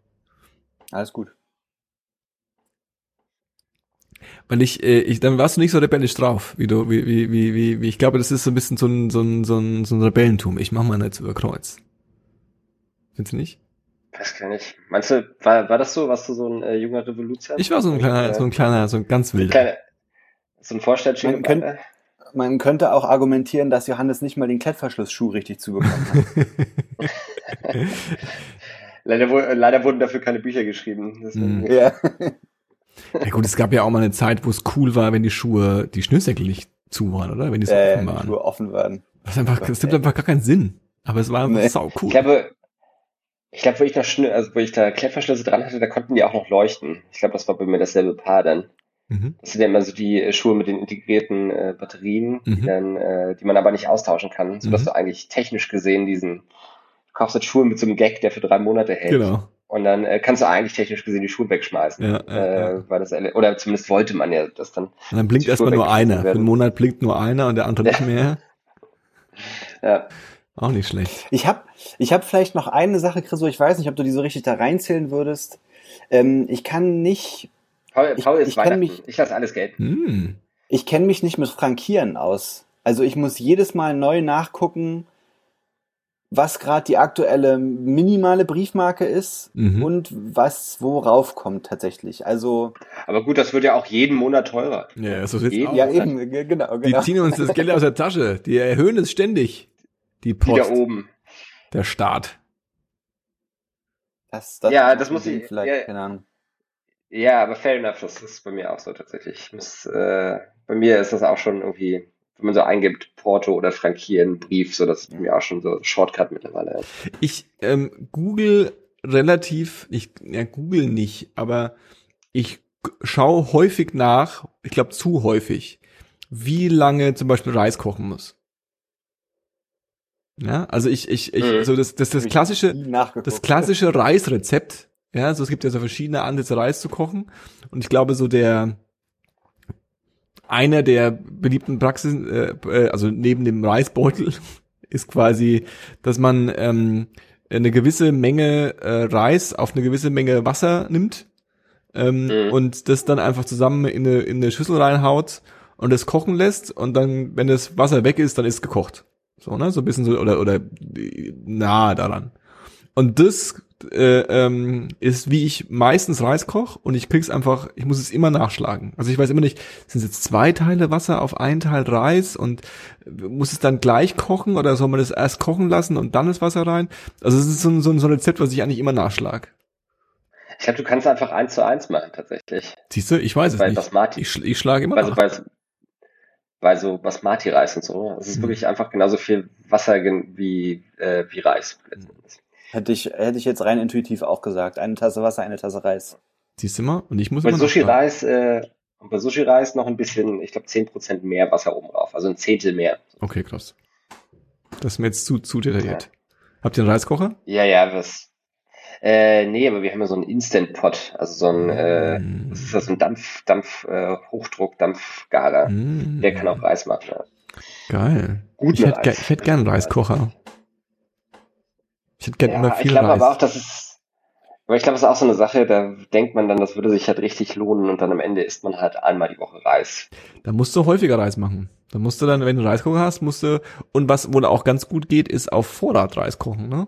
[SPEAKER 2] Alles gut.
[SPEAKER 1] Weil ich, äh, ich, dann warst du nicht so rebellisch drauf, wie du, wie, wie, wie, wie, wie ich glaube, das ist so ein bisschen so ein, so ein, so ein, so ein Rebellentum. Ich mach mal nicht über Kreuz. Findest du nicht?
[SPEAKER 3] Weiß gar nicht. Meinst du, war, war das so? Warst du so ein äh, junger Revoluzer?
[SPEAKER 1] Ich war so ein kleiner, so ein kleiner, so ein ganz wilder.
[SPEAKER 3] Kleine, so ein Vorstadtschuh.
[SPEAKER 2] Man könnte- Man könnte auch argumentieren, dass Johannes nicht mal den Klettverschlussschuh richtig zubekommen hat.
[SPEAKER 3] leider, äh, leider wurden dafür keine Bücher geschrieben. Deswegen,
[SPEAKER 1] Mhm.
[SPEAKER 2] ja.
[SPEAKER 1] Ja gut, es gab ja auch mal eine Zeit, wo es cool war, wenn die Schuhe, die Schnürsenkel nicht zu waren, oder? Wenn die so
[SPEAKER 2] Äh,
[SPEAKER 1] offen waren.
[SPEAKER 2] Schuhe offen waren.
[SPEAKER 1] Das, einfach, das gibt einfach gar keinen Sinn. Aber es war
[SPEAKER 2] Nee.
[SPEAKER 1] sau cool.
[SPEAKER 3] Ich glaube, ich glaube, wo ich noch Schnür, also wo ich da Klettverschlüsse dran hatte, da konnten die auch noch leuchten. Ich glaube, das war bei mir dasselbe Paar dann.
[SPEAKER 1] Mhm.
[SPEAKER 3] Das sind ja immer so die äh, Schuhe mit den integrierten äh, Batterien, die
[SPEAKER 1] Mhm.
[SPEAKER 3] dann, äh, die man aber nicht austauschen kann, sodass
[SPEAKER 1] Mhm.
[SPEAKER 3] du eigentlich technisch gesehen diesen, du kaufst jetzt Schuhe mit so einem Gag, der für drei Monate hält.
[SPEAKER 1] Genau.
[SPEAKER 3] Und dann äh, kannst du eigentlich technisch gesehen die Schuhe wegschmeißen.
[SPEAKER 1] Ja, ja,
[SPEAKER 3] äh,
[SPEAKER 1] ja.
[SPEAKER 3] Weil das, oder zumindest wollte man ja das dann.
[SPEAKER 1] Und dann blinkt erstmal nur einer. Für einen Monat blinkt nur einer und der andere nicht mehr.
[SPEAKER 3] Ja.
[SPEAKER 1] Auch nicht schlecht.
[SPEAKER 2] Ich habe ich hab vielleicht noch eine Sache, Chris, ich weiß nicht, ob du die so richtig da reinzählen würdest. Ähm, ich kann nicht,
[SPEAKER 3] Paul,
[SPEAKER 2] Ich-
[SPEAKER 3] Paul ist
[SPEAKER 2] ich kenn
[SPEAKER 3] Weihnachten.
[SPEAKER 2] mich-
[SPEAKER 3] ich lasse alles gelten.
[SPEAKER 1] Hm.
[SPEAKER 2] ich kenne mich nicht mit Frankieren aus. Also ich muss jedes Mal neu nachgucken, was gerade die aktuelle minimale Briefmarke ist
[SPEAKER 1] Mhm.
[SPEAKER 2] und was worauf kommt tatsächlich. Also
[SPEAKER 3] Aber gut, das wird ja auch jeden Monat teurer.
[SPEAKER 1] Ja, so sieht's
[SPEAKER 3] Jeden-
[SPEAKER 1] aus.
[SPEAKER 2] ja eben, ge- genau,
[SPEAKER 1] Die
[SPEAKER 2] genau.
[SPEAKER 1] ziehen uns das Geld aus der Tasche. Die erhöhen es ständig. Die
[SPEAKER 3] Die
[SPEAKER 1] Post,
[SPEAKER 3] da oben.
[SPEAKER 1] der Staat.
[SPEAKER 2] Das, das
[SPEAKER 3] Ja, das muss ich-
[SPEAKER 2] vielleicht,
[SPEAKER 3] ja.
[SPEAKER 2] keine Ahnung.
[SPEAKER 3] Ja, aber fair enough, das ist bei mir auch so tatsächlich. Ich muss, äh, bei mir ist das auch schon irgendwie, wenn man so eingibt, Porto oder Frankieren, Brief, so das ist mir auch schon so Shortcut mittlerweile.
[SPEAKER 1] Ich ähm, google relativ, ich ja, google nicht, aber ich schaue häufig nach, ich glaube zu häufig, wie lange zum Beispiel Reis kochen muss. Ja, also ich, ich, ich,
[SPEAKER 3] Mhm.
[SPEAKER 1] so das, das, das klassische, das klassische Reisrezept, ja, so es gibt ja so verschiedene Ansätze Reis zu kochen und ich glaube so der einer der beliebten Praxisen, äh, äh, also neben dem Reisbeutel ist quasi, dass man ähm, eine gewisse Menge äh, Reis auf eine gewisse Menge Wasser nimmt ähm,
[SPEAKER 3] Mhm.
[SPEAKER 1] und das dann einfach zusammen in eine, in eine Schüssel reinhaut und es kochen lässt und dann, wenn das Wasser weg ist, dann ist gekocht. So, ne? So ein bisschen so, oder, oder nahe daran. Und das äh, ähm, ist, wie ich meistens Reis koch und ich krieg's einfach, ich muss es immer nachschlagen. Also ich weiß immer nicht, sind es jetzt zwei Teile Wasser auf einen Teil Reis und muss es dann gleich kochen oder soll man das erst kochen lassen und dann das Wasser rein? Also es ist so ein, so ein, so ein Rezept, was ich eigentlich immer nachschlag.
[SPEAKER 3] Ich glaube, du kannst einfach eins zu eins machen, tatsächlich.
[SPEAKER 1] Siehst du, ich weiß es
[SPEAKER 3] Bei
[SPEAKER 1] nicht.
[SPEAKER 3] Basmati.
[SPEAKER 1] Ich, ich schlage immer
[SPEAKER 3] Also
[SPEAKER 1] nach.
[SPEAKER 3] bei, bei so Basmati-Reis und so. Es ist
[SPEAKER 1] Mhm.
[SPEAKER 3] wirklich einfach genauso viel Wasser wie, äh, wie Reis. letztendlich.
[SPEAKER 2] Hätte ich, hätte ich jetzt rein intuitiv auch gesagt. Eine Tasse Wasser, eine Tasse Reis.
[SPEAKER 1] Siehst du mal? Und ich muss
[SPEAKER 3] Bei
[SPEAKER 1] immer nachschlagen.
[SPEAKER 3] Sushi-Reis, äh, bei Sushi-Reis noch ein bisschen, ich glaube, 10% mehr Wasser oben drauf. Also ein Zehntel mehr.
[SPEAKER 1] Okay, krass. Das ist mir jetzt zu, zu detailliert. Habt ihr einen Reiskocher?
[SPEAKER 3] Ja, ja, was. Äh, nee, aber wir haben ja so einen Instant-Pot, also so ein, äh,
[SPEAKER 1] Mm.
[SPEAKER 3] was ist das, so ein Dampf, Dampf, äh, Hochdruck, Dampfgarer.
[SPEAKER 1] Mm.
[SPEAKER 3] Der kann auch Reis machen. Ja.
[SPEAKER 1] Geil.
[SPEAKER 3] Guten
[SPEAKER 1] ich hätte, ge
[SPEAKER 3] Reis.
[SPEAKER 1] ich hätte gern einen Reiskocher. Ich hätte gern immer
[SPEAKER 3] Ja, ich
[SPEAKER 1] viel
[SPEAKER 3] glaube
[SPEAKER 1] Reis.
[SPEAKER 3] aber auch, das ist, aber ich glaube, es ist auch so eine Sache, da denkt man dann, das würde sich halt richtig lohnen und dann am Ende isst man halt einmal die Woche Reis.
[SPEAKER 1] Da musst du häufiger Reis machen. Da musst du dann, wenn du einen Reiskocher hast, musst du, und was wohl auch ganz gut geht, ist auf Vorrat Reis kochen, ne?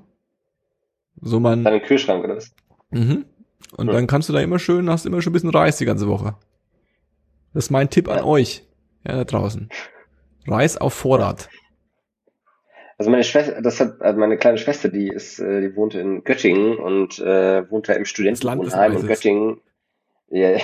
[SPEAKER 1] So man,
[SPEAKER 3] Dann im Kühlschrank, oder was?
[SPEAKER 1] mhm. Und
[SPEAKER 3] Ja.
[SPEAKER 1] dann kannst du da immer schön, hast immer schon ein bisschen Reis die ganze Woche. Das ist mein Tipp an
[SPEAKER 3] Ja.
[SPEAKER 1] euch, ja, da draußen. Reis auf Vorrat.
[SPEAKER 3] Also meine Schwester, das hat, also meine kleine Schwester, die ist, äh, die wohnt in Göttingen und äh, wohnt da im Studentenwohnheim in Göttingen. Ja,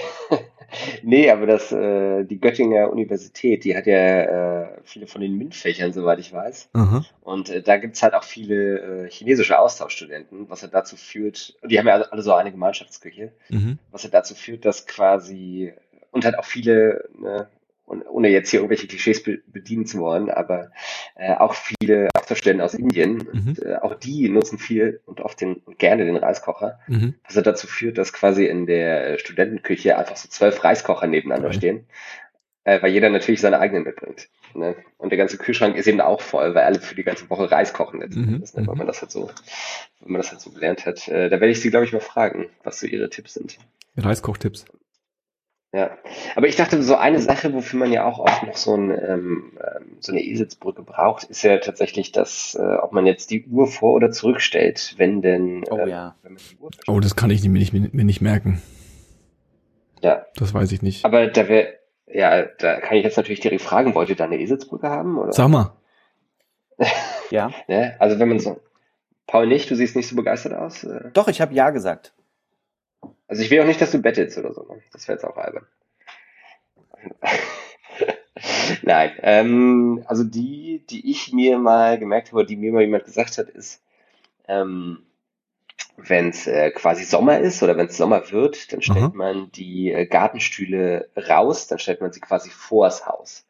[SPEAKER 3] nee, aber das, äh, die Göttinger Universität, die hat ja äh, viele von den MINT-Fächern, soweit ich weiß.
[SPEAKER 1] Aha.
[SPEAKER 3] Und äh, da gibt's halt auch viele äh, chinesische Austauschstudenten, was halt dazu führt, die haben ja alle, alle so eine Gemeinschaftsküche,
[SPEAKER 1] Mhm.
[SPEAKER 3] was halt dazu führt, dass quasi, und halt auch viele, ne, und ohne jetzt hier irgendwelche Klischees be bedienen zu wollen, aber äh, auch viele Austauschstudenten aus Indien,
[SPEAKER 1] Mhm.
[SPEAKER 3] und, äh, auch die nutzen viel und oft den, und gerne den Reiskocher,
[SPEAKER 1] Mhm.
[SPEAKER 3] was dazu führt, dass quasi in der Studentenküche einfach so zwölf Reiskocher nebeneinander
[SPEAKER 1] Geil.
[SPEAKER 3] stehen, äh, weil jeder natürlich seine eigenen mitbringt. Ne? Und der ganze Kühlschrank ist eben auch voll, weil alle für die ganze Woche Reis kochen letzten
[SPEAKER 1] Mhm,
[SPEAKER 3] Endes, ne? weil
[SPEAKER 1] mhm.
[SPEAKER 3] man das halt so, wenn man das halt so gelernt hat. Äh, da werde ich sie, glaube ich, mal fragen, was so ihre Tipps sind.
[SPEAKER 1] Reiskochtipps.
[SPEAKER 3] Ja, aber ich dachte, so eine Sache, wofür man ja auch oft noch so, ein, ähm, ähm, so eine Eselsbrücke braucht, ist ja tatsächlich, dass, äh, ob man jetzt die Uhr vor- oder zurückstellt, wenn denn,
[SPEAKER 2] Oh
[SPEAKER 3] ähm,
[SPEAKER 2] ja.
[SPEAKER 3] wenn man die Uhr
[SPEAKER 1] Oh, das kann ich mir nicht, mir nicht merken.
[SPEAKER 3] Ja,
[SPEAKER 1] Das weiß ich nicht.
[SPEAKER 3] aber da wäre, ja, da kann ich jetzt natürlich direkt fragen, wollt ihr da eine Eselsbrücke haben? Oder?
[SPEAKER 1] Sag mal.
[SPEAKER 2] Ja.
[SPEAKER 3] Ne? Also wenn man so, Paul nicht, du siehst nicht so begeistert aus. äh.
[SPEAKER 2] Doch, ich habe Ja gesagt.
[SPEAKER 3] Also ich will auch nicht, dass du bettelst oder so. ne? Das wäre jetzt auch albern. Nein, ähm, also die, die ich mir mal gemerkt habe, die mir mal jemand gesagt hat, ist, ähm, wenn es äh, quasi Sommer ist oder wenn es Sommer wird, dann stellt
[SPEAKER 1] Aha.
[SPEAKER 3] man die äh, Gartenstühle raus, dann stellt man sie quasi vors Haus.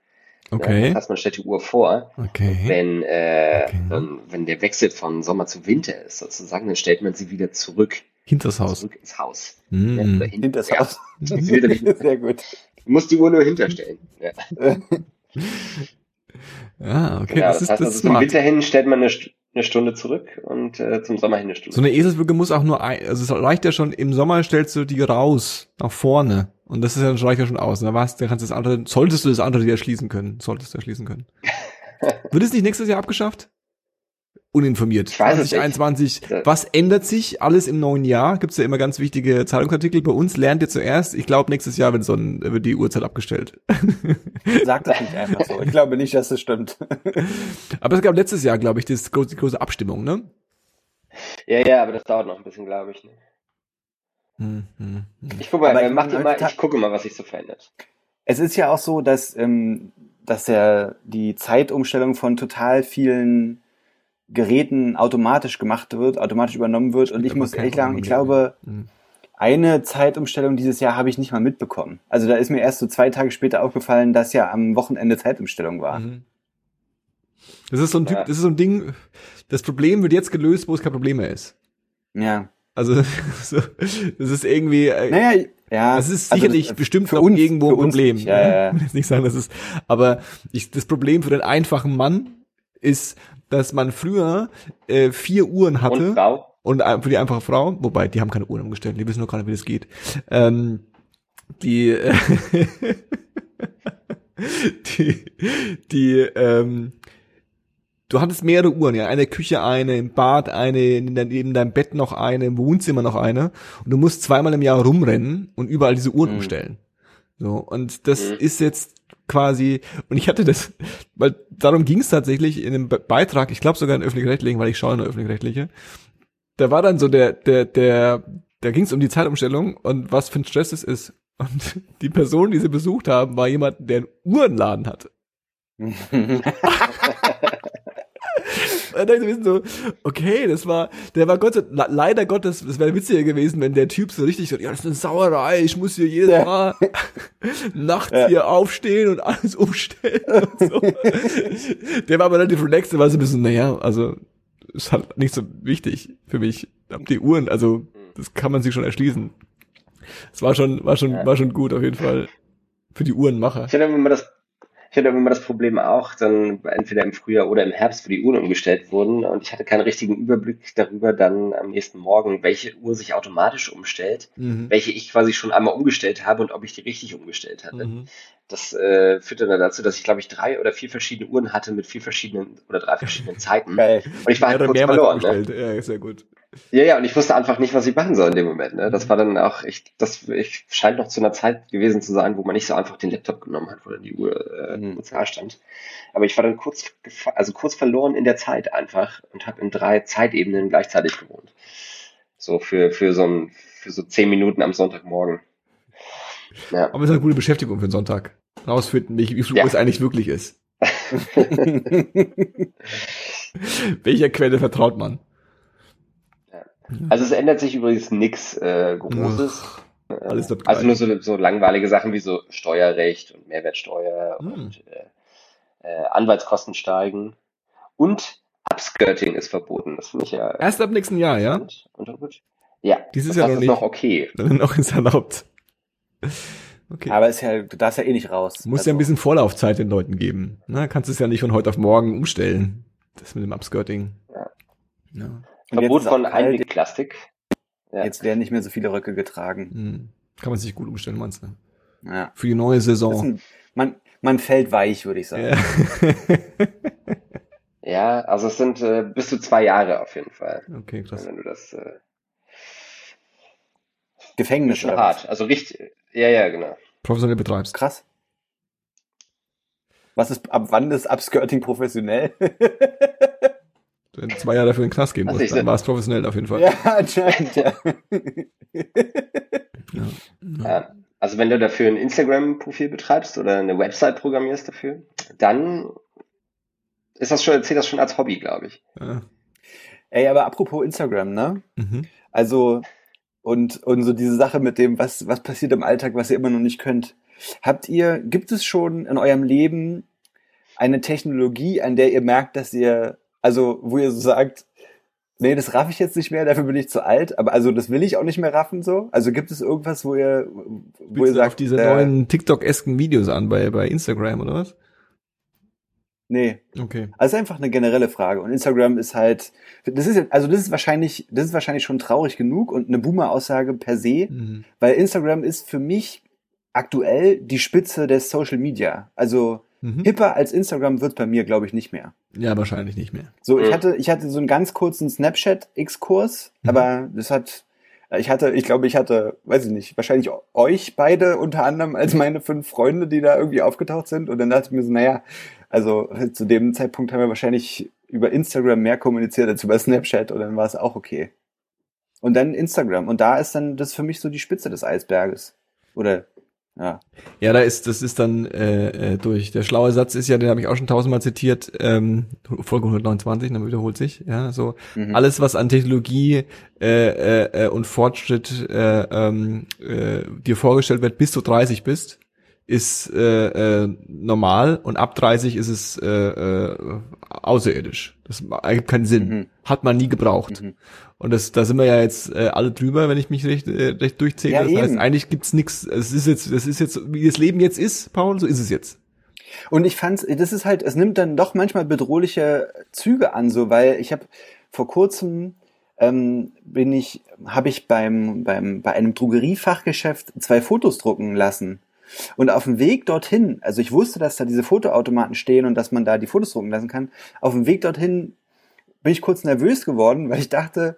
[SPEAKER 3] Ja,
[SPEAKER 1] Okay.
[SPEAKER 3] das heißt, man stellt die Uhr vor.
[SPEAKER 1] Okay.
[SPEAKER 3] Wenn, äh,
[SPEAKER 1] Okay.
[SPEAKER 3] dann, wenn der Wechsel von Sommer zu Winter ist, sozusagen, dann stellt man sie wieder zurück,
[SPEAKER 1] Hinters Haus.
[SPEAKER 3] zurück ins Haus.
[SPEAKER 1] Mhm.
[SPEAKER 3] Ja, oder hin-
[SPEAKER 2] Hinter das
[SPEAKER 3] ja,
[SPEAKER 2] Haus.
[SPEAKER 3] das
[SPEAKER 2] Sehr gut.
[SPEAKER 3] Du musst die Uhr nur hinterstellen. Ja,
[SPEAKER 1] Ja, okay,
[SPEAKER 3] genau,
[SPEAKER 1] das,
[SPEAKER 3] das,
[SPEAKER 1] ist,
[SPEAKER 3] heißt,
[SPEAKER 1] das
[SPEAKER 3] also
[SPEAKER 1] ist
[SPEAKER 3] zum. Winter hin stellt man eine, eine Stunde zurück und äh, zum Sommer hin eine Stunde.
[SPEAKER 1] So eine Eselsbrücke muss auch nur ein, also es reicht ja schon, im Sommer stellst du die raus, nach vorne. Und das ist ja, reicht ja schon aus. Und dann war's, dann kannst du das andere, solltest du das andere wieder schließen können. Solltest du erschließen können. Wird es nicht nächstes Jahr abgeschafft? Uninformiert.
[SPEAKER 3] Ich weiß es nicht.
[SPEAKER 1] 2021.
[SPEAKER 3] Ja.
[SPEAKER 1] Was ändert sich alles im neuen Jahr? Gibt's ja immer ganz wichtige Zeitungsartikel. Bei uns lernt ihr zuerst, ich glaube, nächstes Jahr wird, so ein, wird die Uhrzeit abgestellt.
[SPEAKER 2] Sag das nicht einfach so. Ich glaube nicht, dass das stimmt.
[SPEAKER 1] Aber es gab letztes Jahr, glaube ich, das große, die große Abstimmung, ne?
[SPEAKER 3] Ja, ja, aber das dauert noch ein bisschen, glaube ich. Ne?
[SPEAKER 1] Hm, hm, hm.
[SPEAKER 3] Ich gucke mal, äh,
[SPEAKER 2] ich heutzutage-
[SPEAKER 3] ich gucke mal, was sich so verändert.
[SPEAKER 2] Es ist ja auch so, dass, ähm, dass ja die Zeitumstellung von total vielen Geräten automatisch gemacht wird, automatisch übernommen wird. Und ich muss ehrlich sagen, ich glaube,
[SPEAKER 1] Hm.
[SPEAKER 2] eine Zeitumstellung dieses Jahr habe ich nicht mal mitbekommen. Also da ist mir erst so zwei Tage später aufgefallen, dass ja am Wochenende Zeitumstellung war.
[SPEAKER 1] Mhm. Das ist so ein Typ,
[SPEAKER 3] Ja.
[SPEAKER 1] das ist so ein Ding, das Problem wird jetzt gelöst, wo es kein Problem mehr ist.
[SPEAKER 2] Ja.
[SPEAKER 1] Also, so, das ist irgendwie, äh,
[SPEAKER 2] Naja, ja.
[SPEAKER 1] das ist
[SPEAKER 2] also
[SPEAKER 1] sicherlich
[SPEAKER 2] das-
[SPEAKER 1] bestimmt
[SPEAKER 2] für
[SPEAKER 1] noch
[SPEAKER 2] uns-
[SPEAKER 1] irgendwo
[SPEAKER 2] für
[SPEAKER 1] ein Problem.
[SPEAKER 2] nicht. Ja, ja, ja.
[SPEAKER 1] Ich will jetzt nicht sagen, das ist, aber ich, das Problem für den einfachen Mann ist, dass man früher äh, vier Uhren
[SPEAKER 3] Und
[SPEAKER 1] hatte
[SPEAKER 3] Frau?
[SPEAKER 1] und für die einfache Frau, wobei die haben keine Uhren umgestellt, die wissen gar nicht, wie das geht. Ähm, die, äh, die, die, ähm, du hattest mehrere Uhren, ja, eine Küche eine, im Bad eine, neben deinem Bett noch eine, im Wohnzimmer noch eine und du musst zweimal im Jahr rumrennen und überall diese Uhren
[SPEAKER 2] Mhm.
[SPEAKER 1] umstellen. So, und das
[SPEAKER 3] Mhm.
[SPEAKER 1] ist jetzt quasi, und ich hatte das, weil darum ging es tatsächlich in Be Beitrag, ich glaube sogar in öffentlich-rechtlichen, weil ich schaue nur öffentlich-rechtliche, da war dann so der, der, der, da ging es um die Zeitumstellung und was für ein Stress es ist. Und die Person, die sie besucht haben, war jemand, der einen Uhrenladen hatte. Und dann wissen so, okay, das war, der war Gott leider Gottes, das wäre witziger gewesen, wenn der Typ so richtig so, ja, das ist eine Sauerei, ich muss hier jedes
[SPEAKER 2] Ja.
[SPEAKER 1] Mal nachts
[SPEAKER 2] Ja.
[SPEAKER 1] hier aufstehen und alles umstellen und so. Der war aber relativ relaxed, der war so ein bisschen, naja, also, ist halt nicht so wichtig für mich. Die Uhren, also, das kann man sich schon erschließen. Es war schon, war schon, war schon gut auf jeden Fall. Für die Uhrenmacher.
[SPEAKER 3] Ich hatte immer das, ich hatte immer das Problem auch, dann entweder im Frühjahr oder im Herbst, wo die Uhren umgestellt wurden und ich hatte keinen richtigen Überblick darüber dann am nächsten Morgen, welche Uhr sich automatisch umstellt,
[SPEAKER 1] Mhm.
[SPEAKER 3] welche ich quasi schon einmal umgestellt habe und ob ich die richtig umgestellt hatte.
[SPEAKER 1] Mhm.
[SPEAKER 3] Das äh, führte dann dazu, dass ich, glaube ich, drei oder vier verschiedene Uhren hatte mit vier verschiedenen oder drei verschiedenen Zeiten.
[SPEAKER 1] Geil.
[SPEAKER 3] Und ich war halt kurz verloren. Ne?
[SPEAKER 1] Ja, sehr gut.
[SPEAKER 3] Ja, ja, und ich wusste einfach nicht, was ich machen soll in dem Moment. Ne? Das war dann auch, ich, das ich, scheint noch zu einer Zeit gewesen zu sein, wo man nicht so einfach den Laptop genommen hat, wo dann die Uhr äh, mhm. Stand. Aber ich war dann kurz, also kurz verloren in der Zeit einfach und habe in drei Zeitebenen gleichzeitig gewohnt. So für, für so ein, für so zehn Minuten am Sonntagmorgen.
[SPEAKER 1] Ja. Aber es ist eine gute Beschäftigung für den Sonntag. Rausfinden, wie, wie ja. Es eigentlich wirklich ist. Welcher Quelle vertraut man?
[SPEAKER 3] Also es ändert sich übrigens nichts äh, Großes.
[SPEAKER 1] Ach, alles
[SPEAKER 3] äh, also nur so, so langweilige Sachen wie so Steuerrecht und Mehrwertsteuer hm. und äh, äh, Anwaltskosten steigen. Und Upskirting ist verboten. Das finde ich ja.
[SPEAKER 1] Erst ab nächsten Jahr, ja?
[SPEAKER 3] Und, und, und, ja.
[SPEAKER 1] Dieses Jahr noch nicht.
[SPEAKER 3] noch okay.
[SPEAKER 1] noch ist erlaubt.
[SPEAKER 2] Okay. Aber ist ja, du darfst ja eh nicht raus.
[SPEAKER 1] Muss also. ja ein bisschen Vorlaufzeit den Leuten geben. Na, kannst es ja nicht von heute auf morgen umstellen. Das mit dem Upskirting. Ja.
[SPEAKER 3] ja. Verbot von Einwegplastik.
[SPEAKER 2] Ja. Jetzt werden nicht mehr so viele Röcke getragen.
[SPEAKER 1] Hm. Kann man sich gut umstellen, meinst du?
[SPEAKER 2] Ja.
[SPEAKER 1] Für die neue Saison.
[SPEAKER 2] Ein, man, man fällt weich, würde ich sagen.
[SPEAKER 3] Ja. ja, also es sind äh, bis zu zwei Jahre auf jeden Fall.
[SPEAKER 1] Okay, krass.
[SPEAKER 3] Wenn du das äh,
[SPEAKER 2] Gefängnis
[SPEAKER 3] oder hart. Also richtig, ja, ja, genau.
[SPEAKER 1] Professionell betreibst.
[SPEAKER 2] Krass. Was ist, ab wann ist Upskirting professionell?
[SPEAKER 1] Wenn du zwei Jahre dafür in den Knast gehen musst, dann war es professionell auf jeden Fall.
[SPEAKER 2] Ja, anscheinend, ja.
[SPEAKER 3] ja. ja. Also wenn du dafür ein Instagram-Profil betreibst oder eine Website programmierst dafür, dann ist das schon, zählt das schon als Hobby, glaube ich. Ja.
[SPEAKER 2] Ey, aber apropos Instagram, ne? Mhm. Also, und, und so diese Sache mit dem, was, was passiert im Alltag, was ihr immer noch nicht könnt. Habt ihr, gibt es schon in eurem Leben eine Technologie, an der ihr merkt, dass ihr also, wo ihr so sagt, nee, das raff ich jetzt nicht mehr, dafür bin ich zu alt, aber also das will ich auch nicht mehr raffen so. Also gibt es irgendwas, wo ihr, wo ihr sagt,
[SPEAKER 1] auf diese äh, neuen TikTok-esken Videos an bei, bei Instagram oder was?
[SPEAKER 2] Nee.
[SPEAKER 1] Okay.
[SPEAKER 2] Also einfach eine generelle Frage. Und Instagram ist halt, das ist, also das ist wahrscheinlich, das ist wahrscheinlich schon traurig genug und eine Boomer-Aussage per se, mhm. weil Instagram ist für mich aktuell die Spitze des Social Media. Also, Mhm. Hipper als Instagram wird bei mir, glaube ich, nicht mehr.
[SPEAKER 1] Ja, wahrscheinlich nicht mehr.
[SPEAKER 2] So, ich hatte, ich hatte so einen ganz kurzen Snapchat-X-Kurs, mhm. aber das hat, ich hatte, ich glaube, ich hatte, weiß ich nicht, wahrscheinlich euch beide unter anderem als meine fünf Freunde, die da irgendwie aufgetaucht sind. Und dann dachte ich mir so, naja, also zu dem Zeitpunkt haben wir wahrscheinlich über Instagram mehr kommuniziert als über Snapchat und dann war es auch okay. Und dann Instagram. Und da ist dann das für mich so die Spitze des Eisberges. Oder ja.
[SPEAKER 1] Ja, da ist, das ist dann äh, äh, durch. Der schlaue Satz ist ja, den habe ich auch schon tausendmal zitiert, ähm, Folge 129, dann wiederholt sich, ja, so mhm. alles, was an Technologie äh, äh, äh, und Fortschritt äh, ähm, äh, dir vorgestellt wird, bis du 30 bist, ist äh, äh, normal und ab 30 ist es äh, äh, außerirdisch. Das ergibt keinen Sinn. Mhm. Hat man nie gebraucht. Mhm. Und das, da sind wir ja jetzt äh, alle drüber, wenn ich mich recht, äh, recht durchzähle. Ja, das eben. heißt, eigentlich gibt's nichts. Es ist jetzt, das ist jetzt, wie das Leben jetzt ist, Paul, so ist es jetzt.
[SPEAKER 2] Und ich fand's, das ist halt, es nimmt dann doch manchmal bedrohliche Züge an, so, weil ich habe vor kurzem ähm, bin ich, habe ich beim, beim, bei einem Drogeriefachgeschäft zwei Fotos drucken lassen. Und auf dem Weg dorthin, also ich wusste, dass da diese Fotoautomaten stehen und dass man da die Fotos drucken lassen kann. Auf dem Weg dorthin bin ich kurz nervös geworden, weil ich dachte,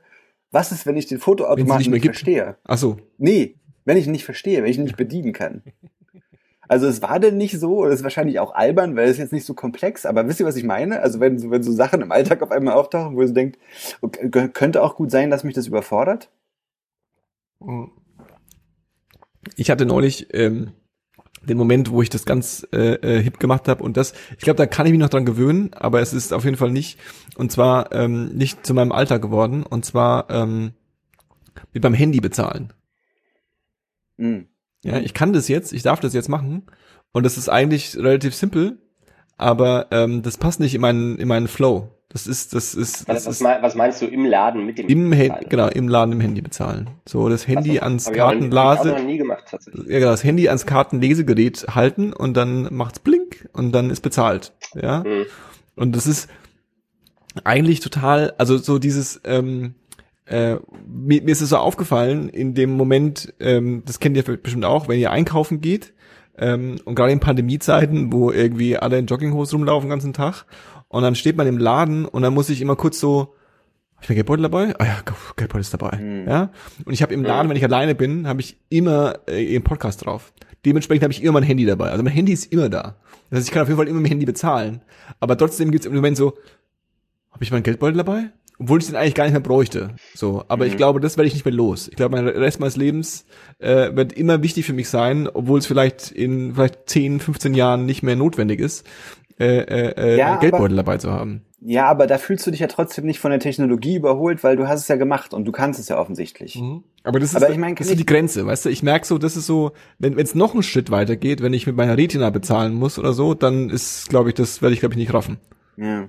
[SPEAKER 2] was ist, wenn ich den Fotoautomaten nicht, nicht verstehe?
[SPEAKER 1] Ach so.
[SPEAKER 2] Nee, wenn ich ihn nicht verstehe, wenn ich ihn nicht bedienen kann. Also es war denn nicht so, oder es ist wahrscheinlich auch albern, weil es jetzt nicht so komplex, aber wisst ihr, was ich meine? Also wenn, so, wenn so Sachen im Alltag auf einmal auftauchen, wo ihr so denkt, okay, könnte auch gut sein, dass mich das überfordert?
[SPEAKER 1] Ich hatte neulich ähm, den Moment, wo ich das ganz äh, äh, hip gemacht habe und das, ich glaube, da kann ich mich noch dran gewöhnen, aber es ist auf jeden Fall nicht und zwar ähm, nicht zu meinem Alter geworden und zwar ähm, wie beim Handy bezahlen. Mhm. Ja, ich kann das jetzt, ich darf das jetzt machen und das ist eigentlich relativ simpel, aber ähm, das passt nicht in meinen in meinen Flow. Das ist, das ist.
[SPEAKER 3] Das
[SPEAKER 1] was,
[SPEAKER 3] ist, was meinst du im Laden mit dem
[SPEAKER 1] Im Handy, genau, im Laden im Handy bezahlen. So, das Handy also, ans Kartenlase.
[SPEAKER 3] Noch nie gemacht, tatsächlich.
[SPEAKER 1] Ja, genau, das Handy ans Kartenlesegerät halten und dann macht's blink und dann ist bezahlt. Ja. Mhm. Und das ist eigentlich total, also so dieses, ähm, äh, mir, mir ist es so aufgefallen, in dem Moment, ähm, das kennt ihr bestimmt auch, wenn ihr einkaufen geht, Ähm, und gerade in Pandemiezeiten, wo irgendwie alle in Jogginghosen rumlaufen den ganzen Tag. Und dann steht man im Laden und dann muss ich immer kurz so, hab ich mein Geldbeutel dabei? Ah ja, Geldbeutel ist dabei. Mhm. Ja. Und ich habe im Laden, wenn ich alleine bin, habe ich immer äh, ihren Podcast drauf. Dementsprechend habe ich immer mein Handy dabei. Also mein Handy ist immer da. Das heißt, ich kann auf jeden Fall immer dem Handy bezahlen. Aber trotzdem gibt es im Moment so, habe ich meinen Geldbeutel dabei? Obwohl ich den eigentlich gar nicht mehr bräuchte. So, aber mhm. ich glaube, das werde ich nicht mehr los. Ich glaube, mein Rest meines Lebens äh, wird immer wichtig für mich sein, obwohl es vielleicht in vielleicht 10, 15 Jahren nicht mehr notwendig ist, äh, äh, äh ja, Geldbeutel aber, dabei zu haben.
[SPEAKER 2] Ja, aber da fühlst du dich ja trotzdem nicht von der Technologie überholt, weil du hast es ja gemacht und du kannst es ja offensichtlich. Mhm.
[SPEAKER 1] Aber das ist, aber ich mein, das ist die Grenze, weißt du? Ich merke so, das ist so, wenn es noch einen Schritt weiter geht, wenn ich mit meiner Retina bezahlen muss oder so, dann ist, glaube ich, das werde ich, glaube ich, nicht raffen.
[SPEAKER 2] Ja.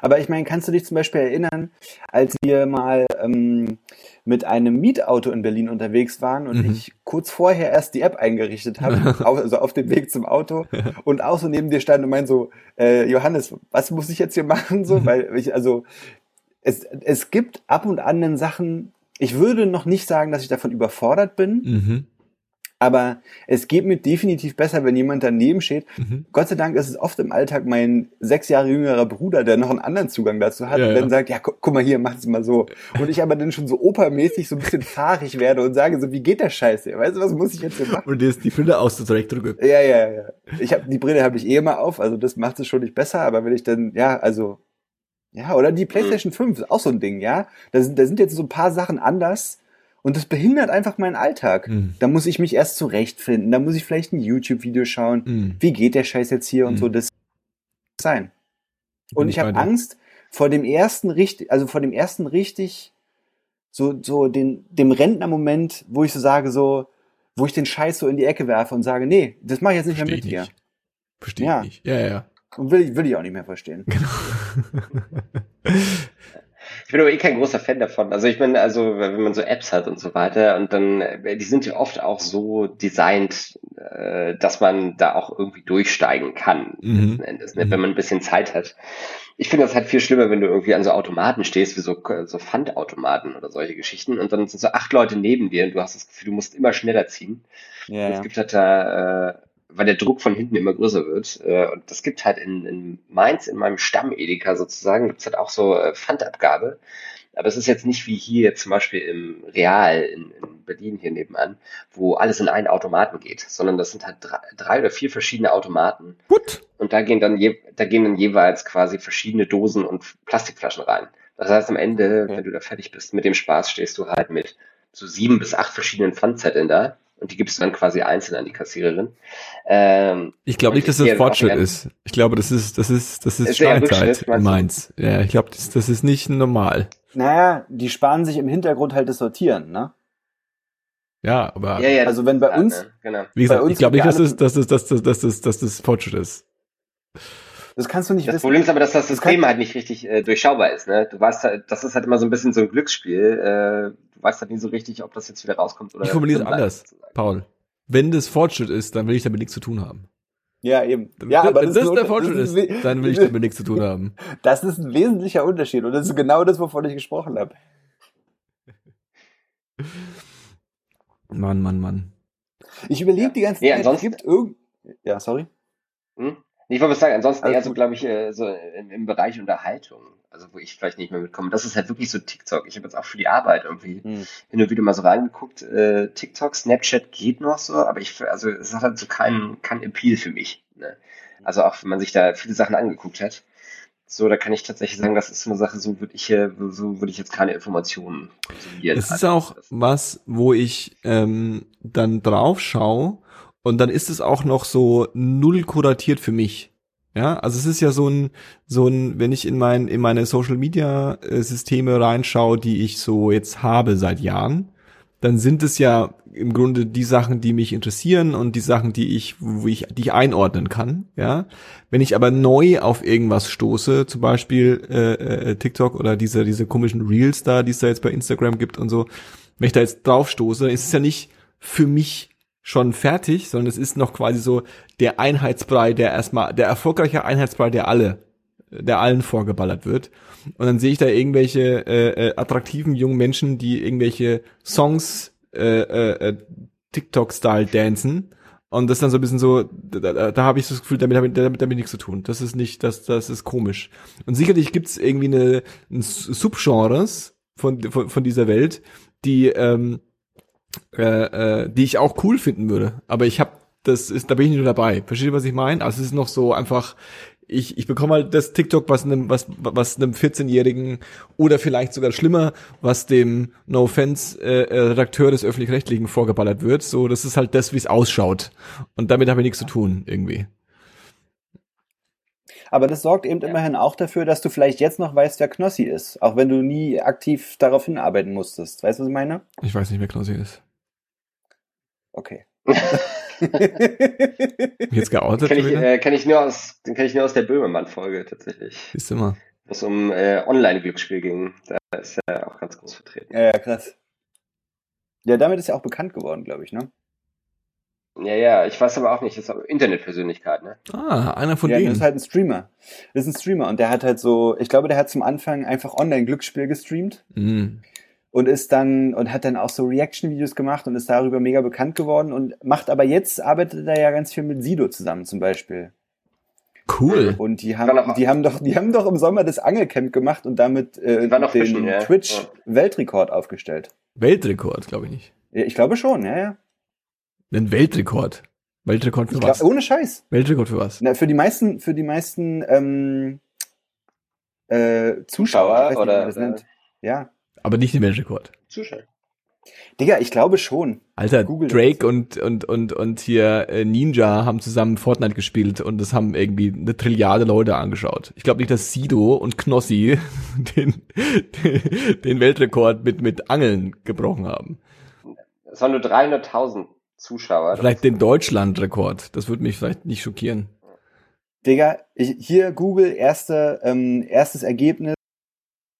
[SPEAKER 2] Aber ich meine, kannst du dich zum Beispiel erinnern, als wir mal ähm, mit einem Mietauto in Berlin unterwegs waren und mhm. ich kurz vorher erst die App eingerichtet habe, also auf dem Weg zum Auto und auch so neben dir stand und meinte so, äh, Johannes, was muss ich jetzt hier machen? So, mhm. weil ich, also es, es gibt ab und an den Sachen, ich würde noch nicht sagen, dass ich davon überfordert bin. Mhm. Aber es geht mir definitiv besser, wenn jemand daneben steht. Mhm. Gott sei Dank ist es oft im Alltag mein sechs Jahre jüngerer Bruder, der noch einen anderen Zugang dazu hat ja, und dann ja. sagt, ja, gu guck mal hier, mach es mal so. Und ich aber dann schon so opermäßig so ein bisschen fahrig werde und sage so, wie geht der Scheiße? Weißt du, was muss ich jetzt hier machen?
[SPEAKER 1] Und dir ist die Brille aus drücken.
[SPEAKER 2] Ja, ja, ja. Ich hab, die Brille habe ich eh immer auf, also das macht es schon nicht besser, aber wenn ich dann, ja, also, ja, oder die PlayStation mhm. 5 ist auch so ein Ding, ja. Da sind, da sind jetzt so ein paar Sachen anders und das behindert einfach meinen Alltag. Mhm. Da muss ich mich erst zurechtfinden. Da muss ich vielleicht ein YouTube-Video schauen. Mhm. Wie geht der Scheiß jetzt hier und so. Das sein. Und ich habe Angst vor dem ersten richtig, also vor dem ersten richtig, so, so den, dem Rentnermoment, wo ich so sage, so, wo ich den Scheiß so in die Ecke werfe und sage, nee, das mache ich jetzt nicht Versteh mehr mit dir.
[SPEAKER 1] Verstehe ja. ich nicht. Ja, ja.
[SPEAKER 2] Und will ich, will ich auch nicht mehr verstehen.
[SPEAKER 3] Genau. Ich bin aber eh kein großer Fan davon. Also ich meine, also wenn man so Apps hat und so weiter und dann, äh, die sind ja oft auch so designt, äh, dass man da auch irgendwie durchsteigen kann, mhm. letzten Endes, ne? wenn man ein bisschen Zeit hat. Ich finde das halt viel schlimmer, wenn du irgendwie an so Automaten stehst, wie so, so Pfandautomaten oder solche Geschichten und dann sind so acht Leute neben dir und du hast das Gefühl, du musst immer schneller ziehen. Ja, es gibt halt da, äh, weil der Druck von hinten immer größer wird. Äh, und das gibt halt in, in Mainz, in meinem Stamm-Edeka sozusagen, gibt's halt auch so äh, Pfandabgabe. Aber es ist jetzt nicht wie hier zum Beispiel im Real in, in Berlin hier nebenan, wo alles in einen Automaten geht, sondern das sind halt drei, drei oder vier verschiedene Automaten.
[SPEAKER 1] Gut.
[SPEAKER 3] Und da gehen dann je, da gehen dann jeweils quasi verschiedene Dosen und Plastikflaschen rein. Das heißt, am Ende, okay. wenn du da fertig bist mit dem Spaß, stehst du halt mit so sieben bis acht verschiedenen Pfandzetteln da und die gibst du dann quasi einzeln an die Kassiererin.
[SPEAKER 1] Ähm, ich glaube nicht, dass das Fortschritt ist. Ich glaube, das ist das ist das ist, ist Steinzeit in Mainz. Ja, ich glaube, das, das ist nicht normal.
[SPEAKER 2] Naja, die sparen sich im Hintergrund halt das Sortieren, ne?
[SPEAKER 1] Ja, aber
[SPEAKER 2] ja, ja, also wenn bei uns,
[SPEAKER 1] ne? genau. wie gesagt, ich glaube nicht, dass das, dass das, dass das, dass das, dass das Fortschritt ist.
[SPEAKER 2] Das kannst du nicht
[SPEAKER 3] das wissen. Problem ist aber, dass das System das halt nicht richtig äh, durchschaubar ist. Ne? Du weißt halt, das ist halt immer so ein bisschen so ein Glücksspiel. Äh, du weißt halt nie so richtig, ob das jetzt wieder rauskommt oder.
[SPEAKER 1] Ich formuliere es anders, Paul. Wenn das Fortschritt ist, dann will ich damit nichts zu tun haben.
[SPEAKER 2] Ja, eben.
[SPEAKER 1] Ja, aber wenn das, das der Fortschritt ist, ist, dann will ich damit nichts zu tun haben.
[SPEAKER 2] Das ist ein wesentlicher Unterschied und das ist genau das, wovon ich gesprochen habe.
[SPEAKER 1] Mann, Mann, Mann.
[SPEAKER 2] Ich überlege ja. die ganze Zeit, es gibt irgend... Ja, sorry.
[SPEAKER 3] Hm? Ich wollte sagen, ansonsten eher so, glaube ich, äh, so im, im, Bereich Unterhaltung, also wo ich vielleicht nicht mehr mitkomme. Das ist halt wirklich so TikTok. Ich habe jetzt auch für die Arbeit irgendwie hm. hin und wieder mal so reingeguckt. Äh, TikTok, Snapchat geht noch so, aber ich, also es hat halt so keinen kein Appeal für mich. Ne? Also auch wenn man sich da viele Sachen angeguckt hat. So, da kann ich tatsächlich sagen, das ist so eine Sache, so würde ich, so würde ich jetzt keine Informationen
[SPEAKER 1] konsumieren. Es ist auch was, wo ich ähm, dann drauf schaue und dann ist es auch noch so null kuratiert für mich. Ja, also es ist ja so ein, so ein, wenn ich in mein, in meine Social Media äh, Systeme reinschaue, die ich so jetzt habe seit Jahren, dann sind es ja im Grunde die Sachen, die mich interessieren und die Sachen, die ich, wo ich, die ich einordnen kann, ja. Wenn ich aber neu auf irgendwas stoße, zum Beispiel äh, äh, TikTok oder diese, diese komischen Reels da, die es da jetzt bei Instagram gibt und so, wenn ich da jetzt drauf stoße, ist es ja nicht für mich schon fertig, sondern es ist noch quasi so der Einheitsbrei, der erstmal, der erfolgreiche Einheitsbrei, der alle, der allen vorgeballert wird. Und dann sehe ich da irgendwelche äh, äh, attraktiven jungen Menschen, die irgendwelche Songs äh, äh, äh TikTok-Style dancen. Und das ist dann so ein bisschen so, da, da, da habe ich das Gefühl, damit, damit, damit, damit nichts zu tun. Das ist nicht, das, das ist komisch. Und sicherlich gibt's irgendwie eine, ein Subgenres von, von, von dieser Welt, die, ähm, äh, äh, die ich auch cool finden würde. Aber ich habe das ist, da bin ich nicht nur dabei. Versteht ihr, was ich meine? Also es ist noch so einfach, ich, ich bekomme halt das TikTok, was einem, was, was einem 14-Jährigen oder vielleicht sogar schlimmer, was dem No Offense äh, äh, Redakteur des öffentlich-rechtlichen vorgeballert wird. So, das ist halt das, wie es ausschaut. Und damit habe ich nichts zu tun, irgendwie.
[SPEAKER 2] Aber das sorgt eben ja. immerhin auch dafür, dass du vielleicht jetzt noch weißt, wer Knossi ist, auch wenn du nie aktiv darauf hinarbeiten musstest. Weißt du, was ich meine?
[SPEAKER 1] Ich weiß nicht, wer Knossi ist.
[SPEAKER 2] Okay.
[SPEAKER 1] Jetzt geoutet?
[SPEAKER 3] Kenn ich, äh, kenn ich nur aus, den kenne ich nur aus der Böhmermann-Folge tatsächlich.
[SPEAKER 1] Ist immer.
[SPEAKER 3] Wo es um äh, Online-Glücksspiel ging. Da ist er auch ganz groß vertreten.
[SPEAKER 2] Ja, ja, krass. Ja, damit ist er auch bekannt geworden, glaube ich, ne?
[SPEAKER 3] Ja, ja, ich weiß aber auch nicht, das ist Internetpersönlichkeit, ne?
[SPEAKER 1] Ah, einer von
[SPEAKER 2] ja,
[SPEAKER 1] denen.
[SPEAKER 2] Das ist halt ein Streamer. Das ist ein Streamer und der hat halt so, ich glaube, der hat zum Anfang einfach Online-Glücksspiel gestreamt.
[SPEAKER 1] Mhm
[SPEAKER 2] und ist dann und hat dann auch so Reaction-Videos gemacht und ist darüber mega bekannt geworden und macht aber jetzt arbeitet er ja ganz viel mit Sido zusammen zum Beispiel.
[SPEAKER 1] Cool.
[SPEAKER 2] Und die haben, die haben doch, die haben doch im Sommer das Angelcamp gemacht und damit äh, den fischen, ja. Twitch-Weltrekord aufgestellt.
[SPEAKER 1] Weltrekord, glaube ich nicht.
[SPEAKER 2] Ja, ich glaube schon, ja, ja.
[SPEAKER 1] Ein Weltrekord. Weltrekord für ich was?
[SPEAKER 2] Glaub, ohne Scheiß.
[SPEAKER 1] Weltrekord für was?
[SPEAKER 2] Na, für die meisten, für die meisten ähm, äh, Zuschauer,
[SPEAKER 3] Zuschauer oder,
[SPEAKER 2] oder ja.
[SPEAKER 1] Aber nicht den Weltrekord.
[SPEAKER 3] Zuschauer.
[SPEAKER 2] Digga, ich glaube schon.
[SPEAKER 1] Alter, Google Drake und, und, und, und hier äh, Ninja haben zusammen Fortnite gespielt und das haben irgendwie eine Trilliarde Leute angeschaut. Ich glaube nicht, dass Sido und Knossi den, den Weltrekord mit, mit Angeln gebrochen haben.
[SPEAKER 3] Es waren nur 300.000 Zuschauer.
[SPEAKER 1] Vielleicht den Deutschlandrekord. Das würde mich vielleicht nicht schockieren.
[SPEAKER 2] Digga, ich, hier Google erste, ähm, erstes Ergebnis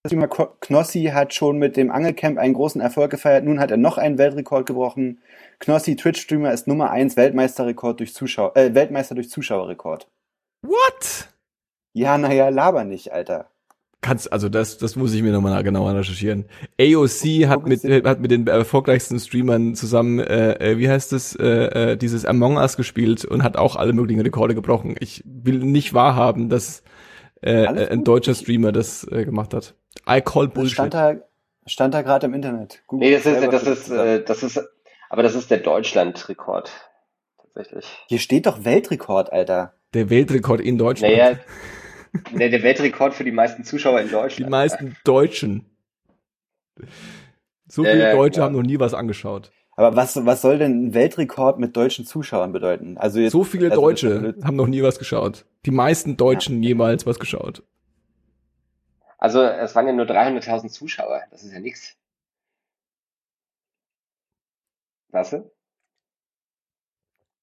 [SPEAKER 2] Streamer Knossi hat schon mit dem Angelcamp einen großen Erfolg gefeiert. Nun hat er noch einen Weltrekord gebrochen. Knossi, Twitch-Streamer, ist Nummer 1 Weltmeisterrekord durch Zuschauer, äh, Weltmeister durch Zuschauerrekord.
[SPEAKER 1] What?
[SPEAKER 2] Ja, naja, laber nicht, Alter.
[SPEAKER 1] Kannst, also das, das muss ich mir nochmal genauer recherchieren. AOC hat mit, hat mit den erfolgreichsten Streamern zusammen, äh, äh, wie heißt es, äh, äh, dieses Among Us gespielt und hat auch alle möglichen Rekorde gebrochen. Ich will nicht wahrhaben, dass äh, ein deutscher Streamer das äh, gemacht hat. I call Bullshit.
[SPEAKER 2] stand da, stand da gerade im Internet.
[SPEAKER 3] Google nee, das ist, das ist, äh, das ist, aber das ist der Deutschland-Rekord. Tatsächlich.
[SPEAKER 2] Hier steht doch Weltrekord, Alter.
[SPEAKER 1] Der Weltrekord in Deutschland.
[SPEAKER 3] Naja, nee, der Weltrekord für die meisten Zuschauer in Deutschland.
[SPEAKER 1] Die meisten Deutschen. So viele äh, Deutsche ja. haben noch nie was angeschaut.
[SPEAKER 2] Aber was, was soll denn ein Weltrekord mit deutschen Zuschauern bedeuten?
[SPEAKER 1] Also jetzt, so viele also Deutsche haben noch nie was geschaut. Die meisten Deutschen ja. jemals was geschaut.
[SPEAKER 3] Also es waren ja nur 300.000 Zuschauer. Das ist ja nichts. Was?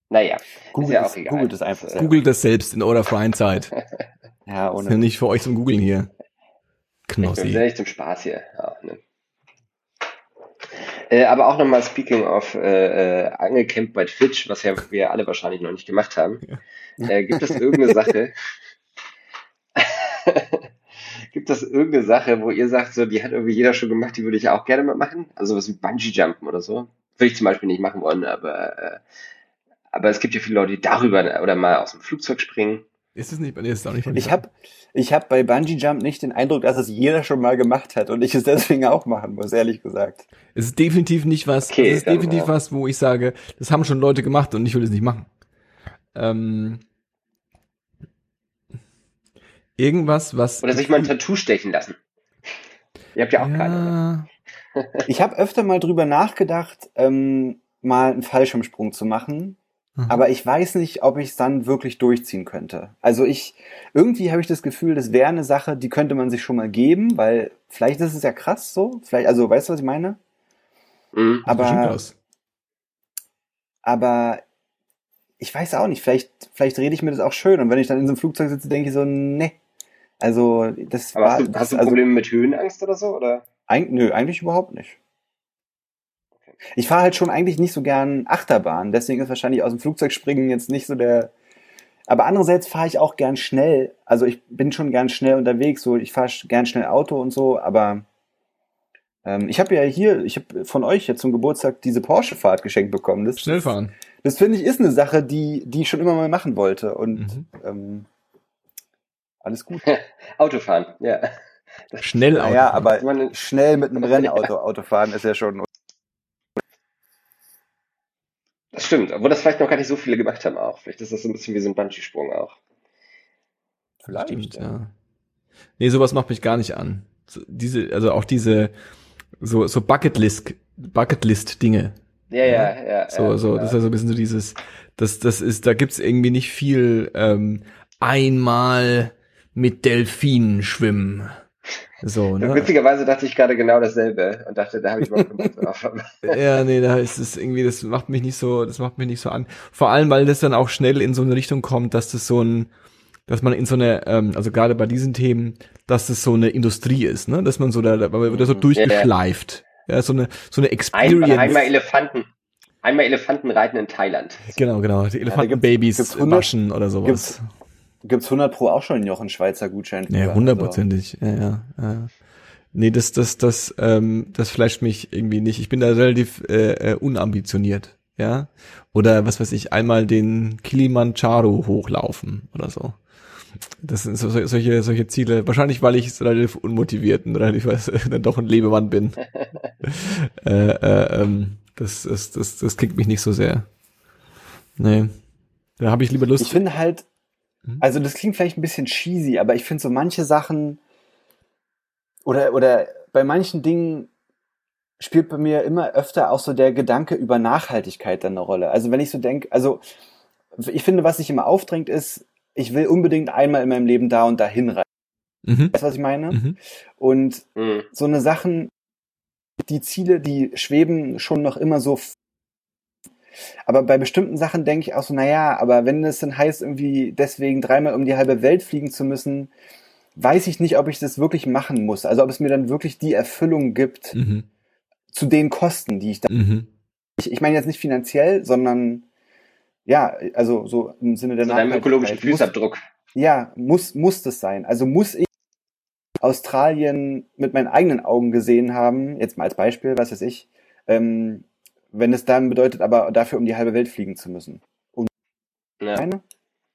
[SPEAKER 3] Naja,
[SPEAKER 2] Google ist ja auch egal. Google das einfach.
[SPEAKER 1] Selber. Google das selbst in eurer freien Zeit.
[SPEAKER 2] ja, ohne.
[SPEAKER 1] ist ja nicht für euch zum Googeln hier.
[SPEAKER 3] Knossi. Ich bin nicht zum Spaß hier. Ja, ne. Äh, aber auch nochmal speaking of äh, äh, Angelcamp bei Twitch, was ja wir alle wahrscheinlich noch nicht gemacht haben. Ja. Äh, gibt es irgendeine Sache? gibt es irgendeine Sache, wo ihr sagt, so, die hat irgendwie jeder schon gemacht, die würde ich auch gerne mal machen? Also was wie Bungee Jumpen oder so? Würde ich zum Beispiel nicht machen wollen, aber äh, aber es gibt ja viele Leute, die darüber oder mal aus dem Flugzeug springen.
[SPEAKER 1] Ist es nicht, nee, ist auch nicht
[SPEAKER 2] Ich habe ich hab bei Bungee Jump nicht den Eindruck, dass es jeder schon mal gemacht hat und ich es deswegen auch machen muss, ehrlich gesagt.
[SPEAKER 1] Es ist definitiv nicht was, okay, es ist definitiv ja. was, wo ich sage, das haben schon Leute gemacht und ich will es nicht machen. Ähm, irgendwas, was.
[SPEAKER 3] Oder sich mal ein Tattoo stechen lassen. Ihr habt ja auch ja. keine.
[SPEAKER 2] ich habe öfter mal drüber nachgedacht, ähm, mal einen Fallschirmsprung zu machen Mhm. Aber ich weiß nicht, ob ich es dann wirklich durchziehen könnte. Also ich, irgendwie habe ich das Gefühl, das wäre eine Sache, die könnte man sich schon mal geben, weil vielleicht ist es ja krass so. Vielleicht, also weißt du, was ich meine?
[SPEAKER 3] Mhm,
[SPEAKER 2] aber, aber ich weiß auch nicht, vielleicht, vielleicht rede ich mir das auch schön und wenn ich dann in so einem Flugzeug sitze, denke ich so, ne. Also das
[SPEAKER 3] aber
[SPEAKER 2] war.
[SPEAKER 3] Hast du,
[SPEAKER 2] das,
[SPEAKER 3] hast du also Probleme also, mit Höhenangst oder so? Oder?
[SPEAKER 2] Eig nö, eigentlich überhaupt nicht. Ich fahre halt schon eigentlich nicht so gern Achterbahn, deswegen ist wahrscheinlich aus dem Flugzeug springen jetzt nicht so der. Aber andererseits fahre ich auch gern schnell. Also ich bin schon gern schnell unterwegs, so ich fahre gern schnell Auto und so, aber ähm, ich habe ja hier, ich habe von euch jetzt zum Geburtstag diese Porsche-Fahrt geschenkt bekommen. Das,
[SPEAKER 1] Schnellfahren.
[SPEAKER 2] das finde ich ist eine Sache, die, die ich schon immer mal machen wollte. Und mhm. ähm, alles gut.
[SPEAKER 3] Autofahren, ja.
[SPEAKER 1] Schnell
[SPEAKER 2] Autofahren. Ja, aber schnell mit einem Rennauto Autofahren ist ja schon.
[SPEAKER 3] Das stimmt, obwohl das vielleicht noch gar nicht so viele gemacht haben auch. Vielleicht ist das so ein bisschen wie so ein Bungee-Sprung auch.
[SPEAKER 1] Vielleicht, stimmt, ja. ja. Nee, sowas macht mich gar nicht an. So, diese, also auch diese, so, so Bucketlist, Bucketlist-Dinge.
[SPEAKER 3] Ja, ja, ja.
[SPEAKER 1] So,
[SPEAKER 3] ja,
[SPEAKER 1] so, genau. das ist ja so ein bisschen so dieses, das, das ist, da gibt's irgendwie nicht viel, ähm, einmal mit Delfinen schwimmen. So,
[SPEAKER 3] ne? Witzigerweise dachte ich gerade genau dasselbe und dachte, da habe ich überhaupt keinen Bock drauf.
[SPEAKER 1] ja, nee, da ist es irgendwie, das macht mich nicht so, das macht mich nicht so an. Vor allem, weil das dann auch schnell in so eine Richtung kommt, dass das so ein, dass man in so eine, ähm, also gerade bei diesen Themen, dass das so eine Industrie ist, ne? Dass man so da, da wird da so mhm. durchgeschleift. Ja, so eine, so eine Experience.
[SPEAKER 3] Einmal, einmal Elefanten. Einmal Elefanten reiten in Thailand.
[SPEAKER 1] Genau, genau. Die Elefantenbabys ja, waschen oder sowas.
[SPEAKER 2] Gibt's, gibt's 100 pro auch schon einen Schweizer Gutschein.
[SPEAKER 1] Ja, hundertprozentig. Also. Ja, ja, ja. Nee, das, das, das, ähm, das flasht mich irgendwie nicht. Ich bin da relativ äh, äh, unambitioniert, ja. Oder was weiß ich, einmal den Kilimanjaro hochlaufen oder so. Das sind so, solche, solche Ziele. Wahrscheinlich, weil ich relativ unmotiviert und relativ dann doch ein Lebemann bin. äh, äh, ähm, das, das, das, das kickt mich nicht so sehr. Nee. Da habe ich lieber Lust.
[SPEAKER 2] Ich finde halt, hm? also das klingt vielleicht ein bisschen cheesy, aber ich finde so manche Sachen oder, oder bei manchen Dingen spielt bei mir immer öfter auch so der Gedanke über Nachhaltigkeit dann eine Rolle. Also wenn ich so denke, also ich finde, was sich immer aufdrängt, ist, ich will unbedingt einmal in meinem Leben da und dahin reisen. Mhm. Weißt du, was ich meine? Mhm. Und mhm. so eine Sachen, die Ziele, die schweben schon noch immer so. Aber bei bestimmten Sachen denke ich auch so, naja, aber wenn es dann heißt, irgendwie deswegen dreimal um die halbe Welt fliegen zu müssen, weiß ich nicht, ob ich das wirklich machen muss. Also ob es mir dann wirklich die Erfüllung gibt mhm. zu den Kosten, die ich da. Mhm. Ich, ich meine jetzt nicht finanziell, sondern ja, also so im Sinne der
[SPEAKER 3] so Nachhaltigkeit. ökologischen Fußabdruck.
[SPEAKER 2] Ja, muss, muss das sein. Also muss ich Australien mit meinen eigenen Augen gesehen haben, jetzt mal als Beispiel, was weiß ich, ähm, wenn es dann bedeutet, aber dafür um die halbe Welt fliegen zu müssen. Um
[SPEAKER 1] ja.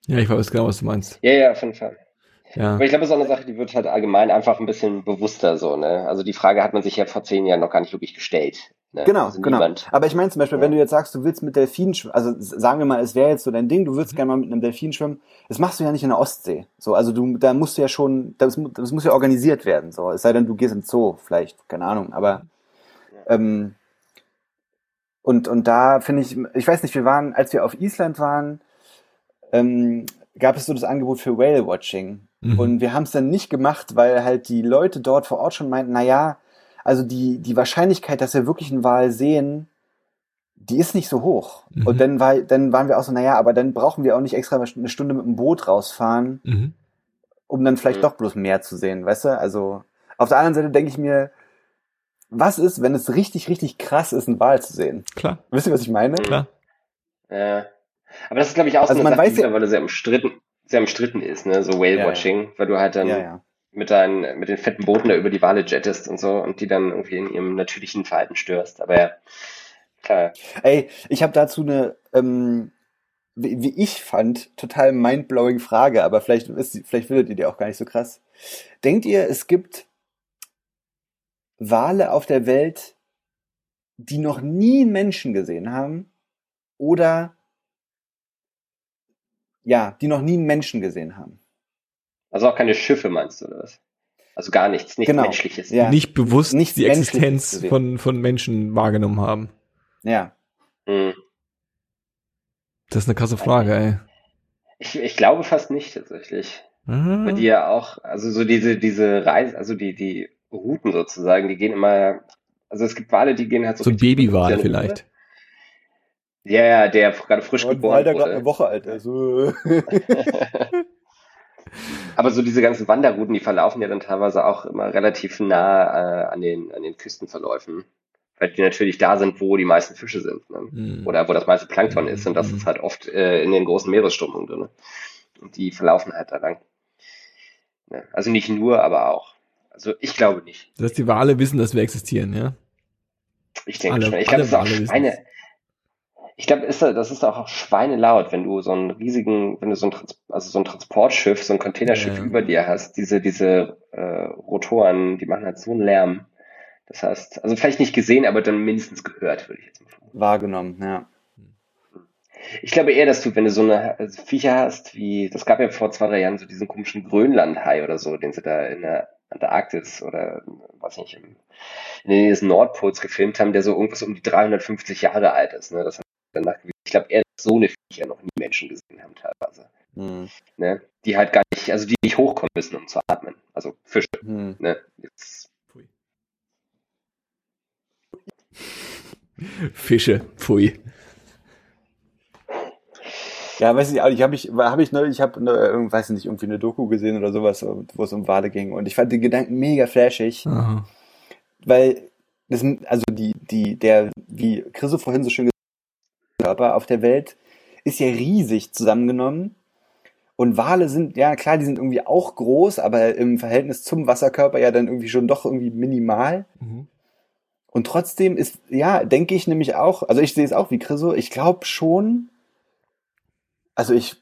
[SPEAKER 1] ja, ich weiß genau, was du meinst.
[SPEAKER 3] Ja, ja, auf jeden Fall. Ja. Aber ich glaube, so eine Sache, die wird halt allgemein einfach ein bisschen bewusster so, ne? Also die Frage hat man sich ja vor zehn Jahren noch gar nicht wirklich gestellt.
[SPEAKER 2] Ne? Genau, also genau. Aber ich meine zum Beispiel, ja. wenn du jetzt sagst, du willst mit Delfinen schwimmen, also sagen wir mal, es wäre jetzt so dein Ding, du würdest mhm. gerne mal mit einem Delfin schwimmen, das machst du ja nicht in der Ostsee. So, also du, da musst du ja schon, das, das muss ja organisiert werden. So, es sei denn, du gehst im Zoo, vielleicht, keine Ahnung. Aber ja. ähm, und und da finde ich, ich weiß nicht, wir waren, als wir auf Island waren, ähm, gab es so das Angebot für Whale Watching. Mhm. Und wir haben es dann nicht gemacht, weil halt die Leute dort vor Ort schon meinten, na ja, also die, die Wahrscheinlichkeit, dass wir wirklich einen Wal sehen, die ist nicht so hoch. Mhm. Und dann, war, dann waren wir auch so, naja, aber dann brauchen wir auch nicht extra eine Stunde mit dem Boot rausfahren, mhm. um dann vielleicht mhm. doch bloß mehr zu sehen, weißt du? Also auf der anderen Seite denke ich mir, was ist, wenn es richtig, richtig krass ist, einen Wal zu sehen?
[SPEAKER 1] Klar.
[SPEAKER 2] Wisst ihr, was ich meine?
[SPEAKER 1] Klar.
[SPEAKER 3] Ja. Aber das ist, glaube ich, auch
[SPEAKER 2] also so eine man Sache, weiß ja,
[SPEAKER 3] weil er sehr umstritten, sehr umstritten ist, ne? So Whale-Watching, ja, ja. weil du halt dann ja, mit deinen, mit den fetten Booten da über die Wale jettest und so und die dann irgendwie in ihrem natürlichen Verhalten störst. Aber ja, klar.
[SPEAKER 2] Ey, ich habe dazu eine, ähm, wie, wie ich fand, total mindblowing Frage, aber vielleicht ist, vielleicht findet ihr die auch gar nicht so krass. Denkt ihr, es gibt Wale auf der Welt, die noch nie einen Menschen gesehen haben oder ja, die noch nie einen Menschen gesehen haben?
[SPEAKER 3] Also auch keine Schiffe meinst du, oder was? Also gar nichts, nichts genau. Menschliches.
[SPEAKER 1] Ja. Nicht bewusst nichts die Existenz von, von Menschen wahrgenommen haben.
[SPEAKER 2] Ja. Hm.
[SPEAKER 1] Das ist eine krasse Frage, ey.
[SPEAKER 3] Ich, ich glaube fast nicht tatsächlich. Mhm. Bei dir auch, also so diese, diese Reise, also die, die Routen sozusagen, die gehen immer, also es gibt Wale, die gehen halt so.
[SPEAKER 1] So ein Babywal vielleicht.
[SPEAKER 3] Ja, ja, der gerade frisch
[SPEAKER 2] oh,
[SPEAKER 3] geboren
[SPEAKER 2] wurde. gerade eine Woche alt, also.
[SPEAKER 3] Aber so diese ganzen Wanderrouten, die verlaufen ja dann teilweise auch immer relativ nah äh, an, den, an den Küstenverläufen. Weil die natürlich da sind, wo die meisten Fische sind. Ne? Mhm. Oder wo das meiste Plankton mhm. ist. Und das ist halt oft äh, in den großen Meeresströmungen drin. Und die verlaufen halt da lang. Ja, also nicht nur, aber auch. Also ich glaube nicht.
[SPEAKER 1] Dass die Wale wissen, dass wir existieren, ja?
[SPEAKER 3] Ich denke alle, schon. Ich glaube, das ist auch Schweine. Ich glaube, ist, das ist auch schweinelaut, wenn du so einen riesigen, wenn du so ein, also so ein Transportschiff, so ein Containerschiff ja. über dir hast. Diese, diese äh, Rotoren, die machen halt so einen Lärm. Das heißt, also vielleicht nicht gesehen, aber dann mindestens gehört, würde ich jetzt mal
[SPEAKER 2] sagen. Wahrgenommen, ja.
[SPEAKER 3] Ich glaube eher, dass du, wenn du so eine also Viecher hast, wie, das gab ja vor zwei, drei Jahren so diesen komischen Grönlandhai oder so, den sie da in der Antarktis oder, was nicht, in den Nähe des Nordpols gefilmt haben, der so irgendwas um die 350 Jahre alt ist. Ne? Das hat danach, ich glaube dass so eine Viecher noch nie Menschen gesehen haben teilweise. Mhm. Ne? Die halt gar nicht, also die nicht hochkommen müssen, um zu atmen. Also Fische. Mhm. Ne? Jetzt,
[SPEAKER 1] Fische, pfui.
[SPEAKER 2] Ja, weiß ich auch nicht. Habe ich, hab ich neulich, ich habe, ne, weiß nicht, irgendwie eine Doku gesehen oder sowas, wo es um Wale ging. Und ich fand den Gedanken mega flashig. Aha. Weil, das, also die, die, der, wie Chriso vorhin so schön gesagt hat, Körper auf der Welt ist ja riesig zusammengenommen. Und Wale sind, ja klar, die sind irgendwie auch groß, aber im Verhältnis zum Wasserkörper ja dann irgendwie schon doch irgendwie minimal. Mhm. Und trotzdem ist, ja, denke ich nämlich auch, also ich sehe es auch wie Chriso, ich glaube schon, also ich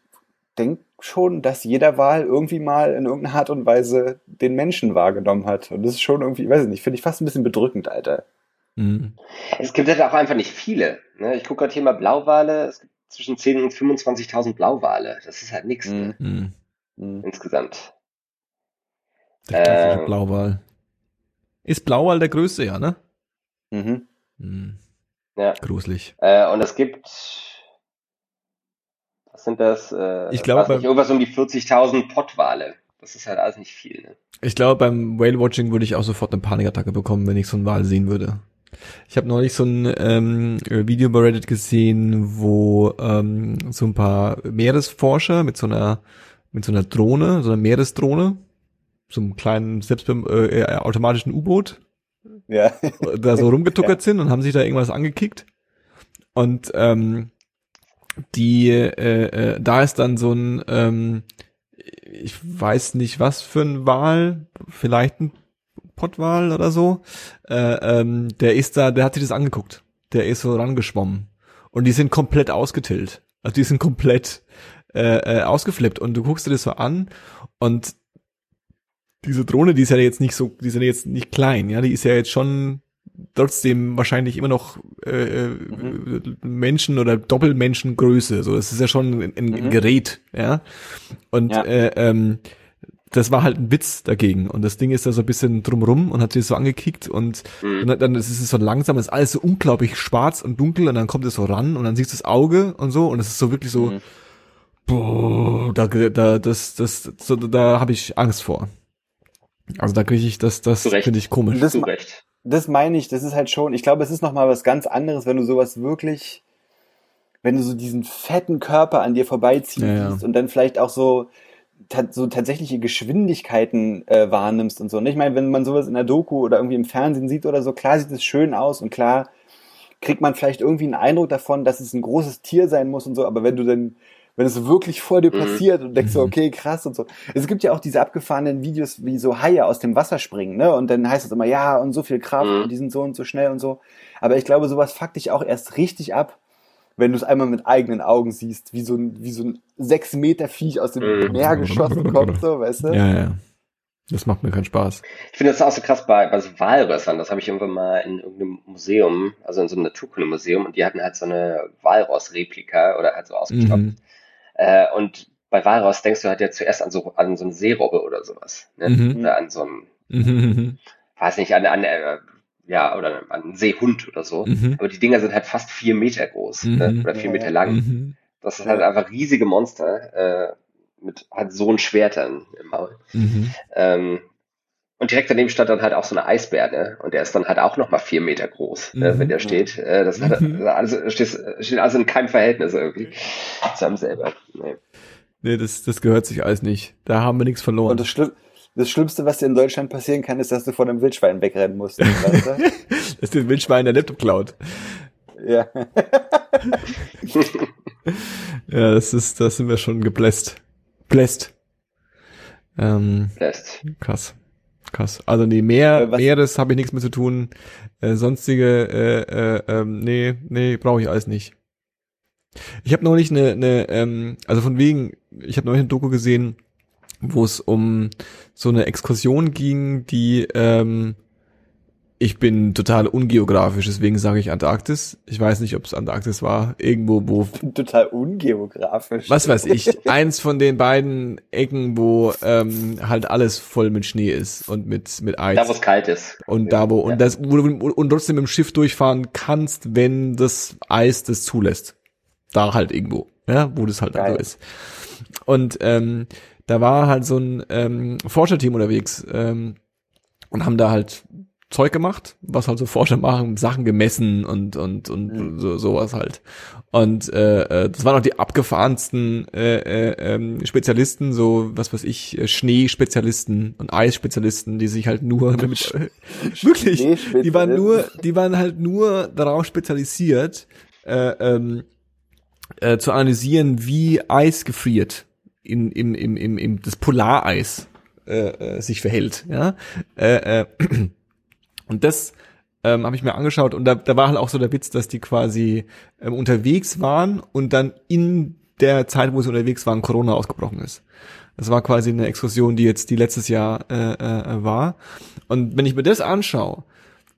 [SPEAKER 2] denke schon, dass jeder Wal irgendwie mal in irgendeiner Art und Weise den Menschen wahrgenommen hat. Und das ist schon irgendwie, weiß ich nicht, finde ich fast ein bisschen bedrückend, Alter.
[SPEAKER 3] Mhm. Es gibt halt auch einfach nicht viele. Ne? Ich gucke gerade hier mal Blauwale. Es gibt zwischen 10.000 und 25.000 Blauwale. Das ist halt nichts ne? mhm. ne? mhm. insgesamt.
[SPEAKER 1] Der klassische ähm, Blauwal. Ist Blauwal der größte, ja, ne? Mhm. mhm.
[SPEAKER 3] Ja.
[SPEAKER 1] Gruselig.
[SPEAKER 3] Äh, und es gibt sind das? Äh,
[SPEAKER 1] ich glaube,
[SPEAKER 3] nicht, irgendwas um die 40.000 Pottwale. Das ist halt alles nicht viel. Ne?
[SPEAKER 1] Ich glaube, beim Whale-Watching würde ich auch sofort eine Panikattacke bekommen, wenn ich so einen Wal sehen würde. Ich habe neulich so ein ähm, Video bei Reddit gesehen, wo ähm, so ein paar Meeresforscher mit so einer mit so einer Drohne, so einer Meeresdrohne, so einem kleinen selbst äh, automatischen U-Boot, ja. da so rumgetuckert ja. sind und haben sich da irgendwas angekickt. Und ähm, die äh, äh, da ist dann so ein ähm, ich weiß nicht was für ein Wal, vielleicht ein Pottwal oder so. Äh, ähm, der ist da, der hat sich das angeguckt. Der ist so rangeschwommen und die sind komplett ausgetillt. Also die sind komplett äh, äh, ausgeflippt und du guckst dir das so an und diese Drohne, die ist ja jetzt nicht so, die ist ja jetzt nicht klein, ja, die ist ja jetzt schon trotzdem wahrscheinlich immer noch äh, mhm. Menschen oder Doppelmenschengröße. So, das ist ja schon ein, ein mhm. Gerät, ja. Und ja. Äh, ähm, das war halt ein Witz dagegen. Und das Ding ist da so ein bisschen drumrum und hat sich so angekickt und, mhm. dann, dann ist es so langsam, ist alles so unglaublich schwarz und dunkel und dann kommt es so ran und dann siehst du das Auge und so und es ist so wirklich so, mhm. boah, da, da, das, das, so, da habe ich Angst vor. Also da kriege ich das, das finde ich komisch.
[SPEAKER 2] Das, das meine ich, das ist halt schon, ich glaube, es ist nochmal was ganz anderes, wenn du sowas wirklich, wenn du so diesen fetten Körper an dir vorbeiziehen ja, ja. und dann vielleicht auch so, so tatsächliche Geschwindigkeiten äh, wahrnimmst und so. Und ich meine, wenn man sowas in der Doku oder irgendwie im Fernsehen sieht oder so, klar sieht es schön aus und klar kriegt man vielleicht irgendwie einen Eindruck davon, dass es ein großes Tier sein muss und so, aber wenn du dann wenn es wirklich vor dir mhm. passiert und denkst so, mhm. okay, krass und so. Es gibt ja auch diese abgefahrenen Videos, wie so Haie aus dem Wasser springen, ne? Und dann heißt es immer, ja, und so viel Kraft mhm. und die sind so und so schnell und so. Aber ich glaube, sowas fuckt dich auch erst richtig ab, wenn du es einmal mit eigenen Augen siehst, wie so ein, wie so ein sechs Meter Viech aus dem. Meer geschossen kommt, so, weißt du?
[SPEAKER 1] Ja, ja. Das macht mir keinen Spaß.
[SPEAKER 3] Ich finde das auch so krass bei, bei so Walrössern. Das habe ich irgendwann mal in irgendeinem Museum, also in so einem Naturkundemuseum, und die hatten halt so eine Walross-Replika oder halt so ausgestopft. Mhm. Äh, und bei Walross denkst du halt ja zuerst an so, an so eine Seerobbe oder sowas. Ne? Mhm. Oder an so einen, mhm. weiß nicht, an, an äh, ja, oder an einen Seehund oder so. Mhm. Aber die Dinger sind halt fast vier Meter groß ne? Mhm. oder vier Meter lang. Mhm. Das sind halt einfach riesige Monster äh, mit halt so ein Schwertern im Maul. Mhm. Ähm, und direkt daneben stand dann halt auch so eine Eisbär, ne? Und der ist dann halt auch nochmal vier Meter groß, mhm. äh, wenn der steht. Äh, das hat, mhm. also, steht, steht also in keinem Verhältnis irgendwie zu einem selber. Nee.
[SPEAKER 1] nee, das, das gehört sich alles nicht. Da haben wir nichts verloren.
[SPEAKER 2] Und das, Schlimm, das Schlimmste, was dir in Deutschland passieren kann, ist, dass du vor einem Wildschwein wegrennen musst. weißt
[SPEAKER 1] du? dass dir Wildschwein der Laptop klaut.
[SPEAKER 2] Ja.
[SPEAKER 1] ja, das ist, das sind wir schon gebläst. Bläst. Ähm, Bläst. Krass. Krass. Also nee, Meer, äh, Meeres habe ich nichts mehr zu tun. Äh, sonstige, äh, äh, äh, nee, nee, brauche ich alles nicht. Ich habe neulich eine, eine ähm, also von wegen, ich habe neulich ein Doku gesehen, wo es um so eine Exkursion ging, die ähm, ich bin total ungeografisch, deswegen sage ich Antarktis. Ich weiß nicht, ob es Antarktis war. Irgendwo, wo.
[SPEAKER 2] Total ungeografisch.
[SPEAKER 1] Was weiß ich. Eins von den beiden Ecken, wo ähm, halt alles voll mit Schnee ist und mit, mit Eis.
[SPEAKER 3] Da, wo es kalt ist.
[SPEAKER 1] Und da, wo, ja. und das, wo du und trotzdem mit dem Schiff durchfahren kannst, wenn das Eis das zulässt. Da halt irgendwo. Ja, wo das halt Geil. so ist. Und ähm, da war halt so ein ähm, Forscherteam unterwegs ähm, und haben da halt Zeug gemacht, was halt so Forscher machen, Sachen gemessen und und und mhm. so, sowas halt. Und äh, äh, das waren auch die abgefahrensten äh, äh, ähm, Spezialisten, so was weiß ich, äh, Schneespezialisten und Eisspezialisten, die sich halt nur damit wirklich, die waren nur, die waren halt nur darauf spezialisiert, äh, ähm, äh, zu analysieren, wie Eis gefriert in im im im, im das Polareis äh, äh, sich verhält, ja. Äh, äh, und das ähm, habe ich mir angeschaut und da, da war halt auch so der Witz, dass die quasi ähm, unterwegs waren und dann in der Zeit, wo sie unterwegs waren, Corona ausgebrochen ist. Das war quasi eine Exkursion, die jetzt die letztes Jahr äh, äh, war. Und wenn ich mir das anschaue,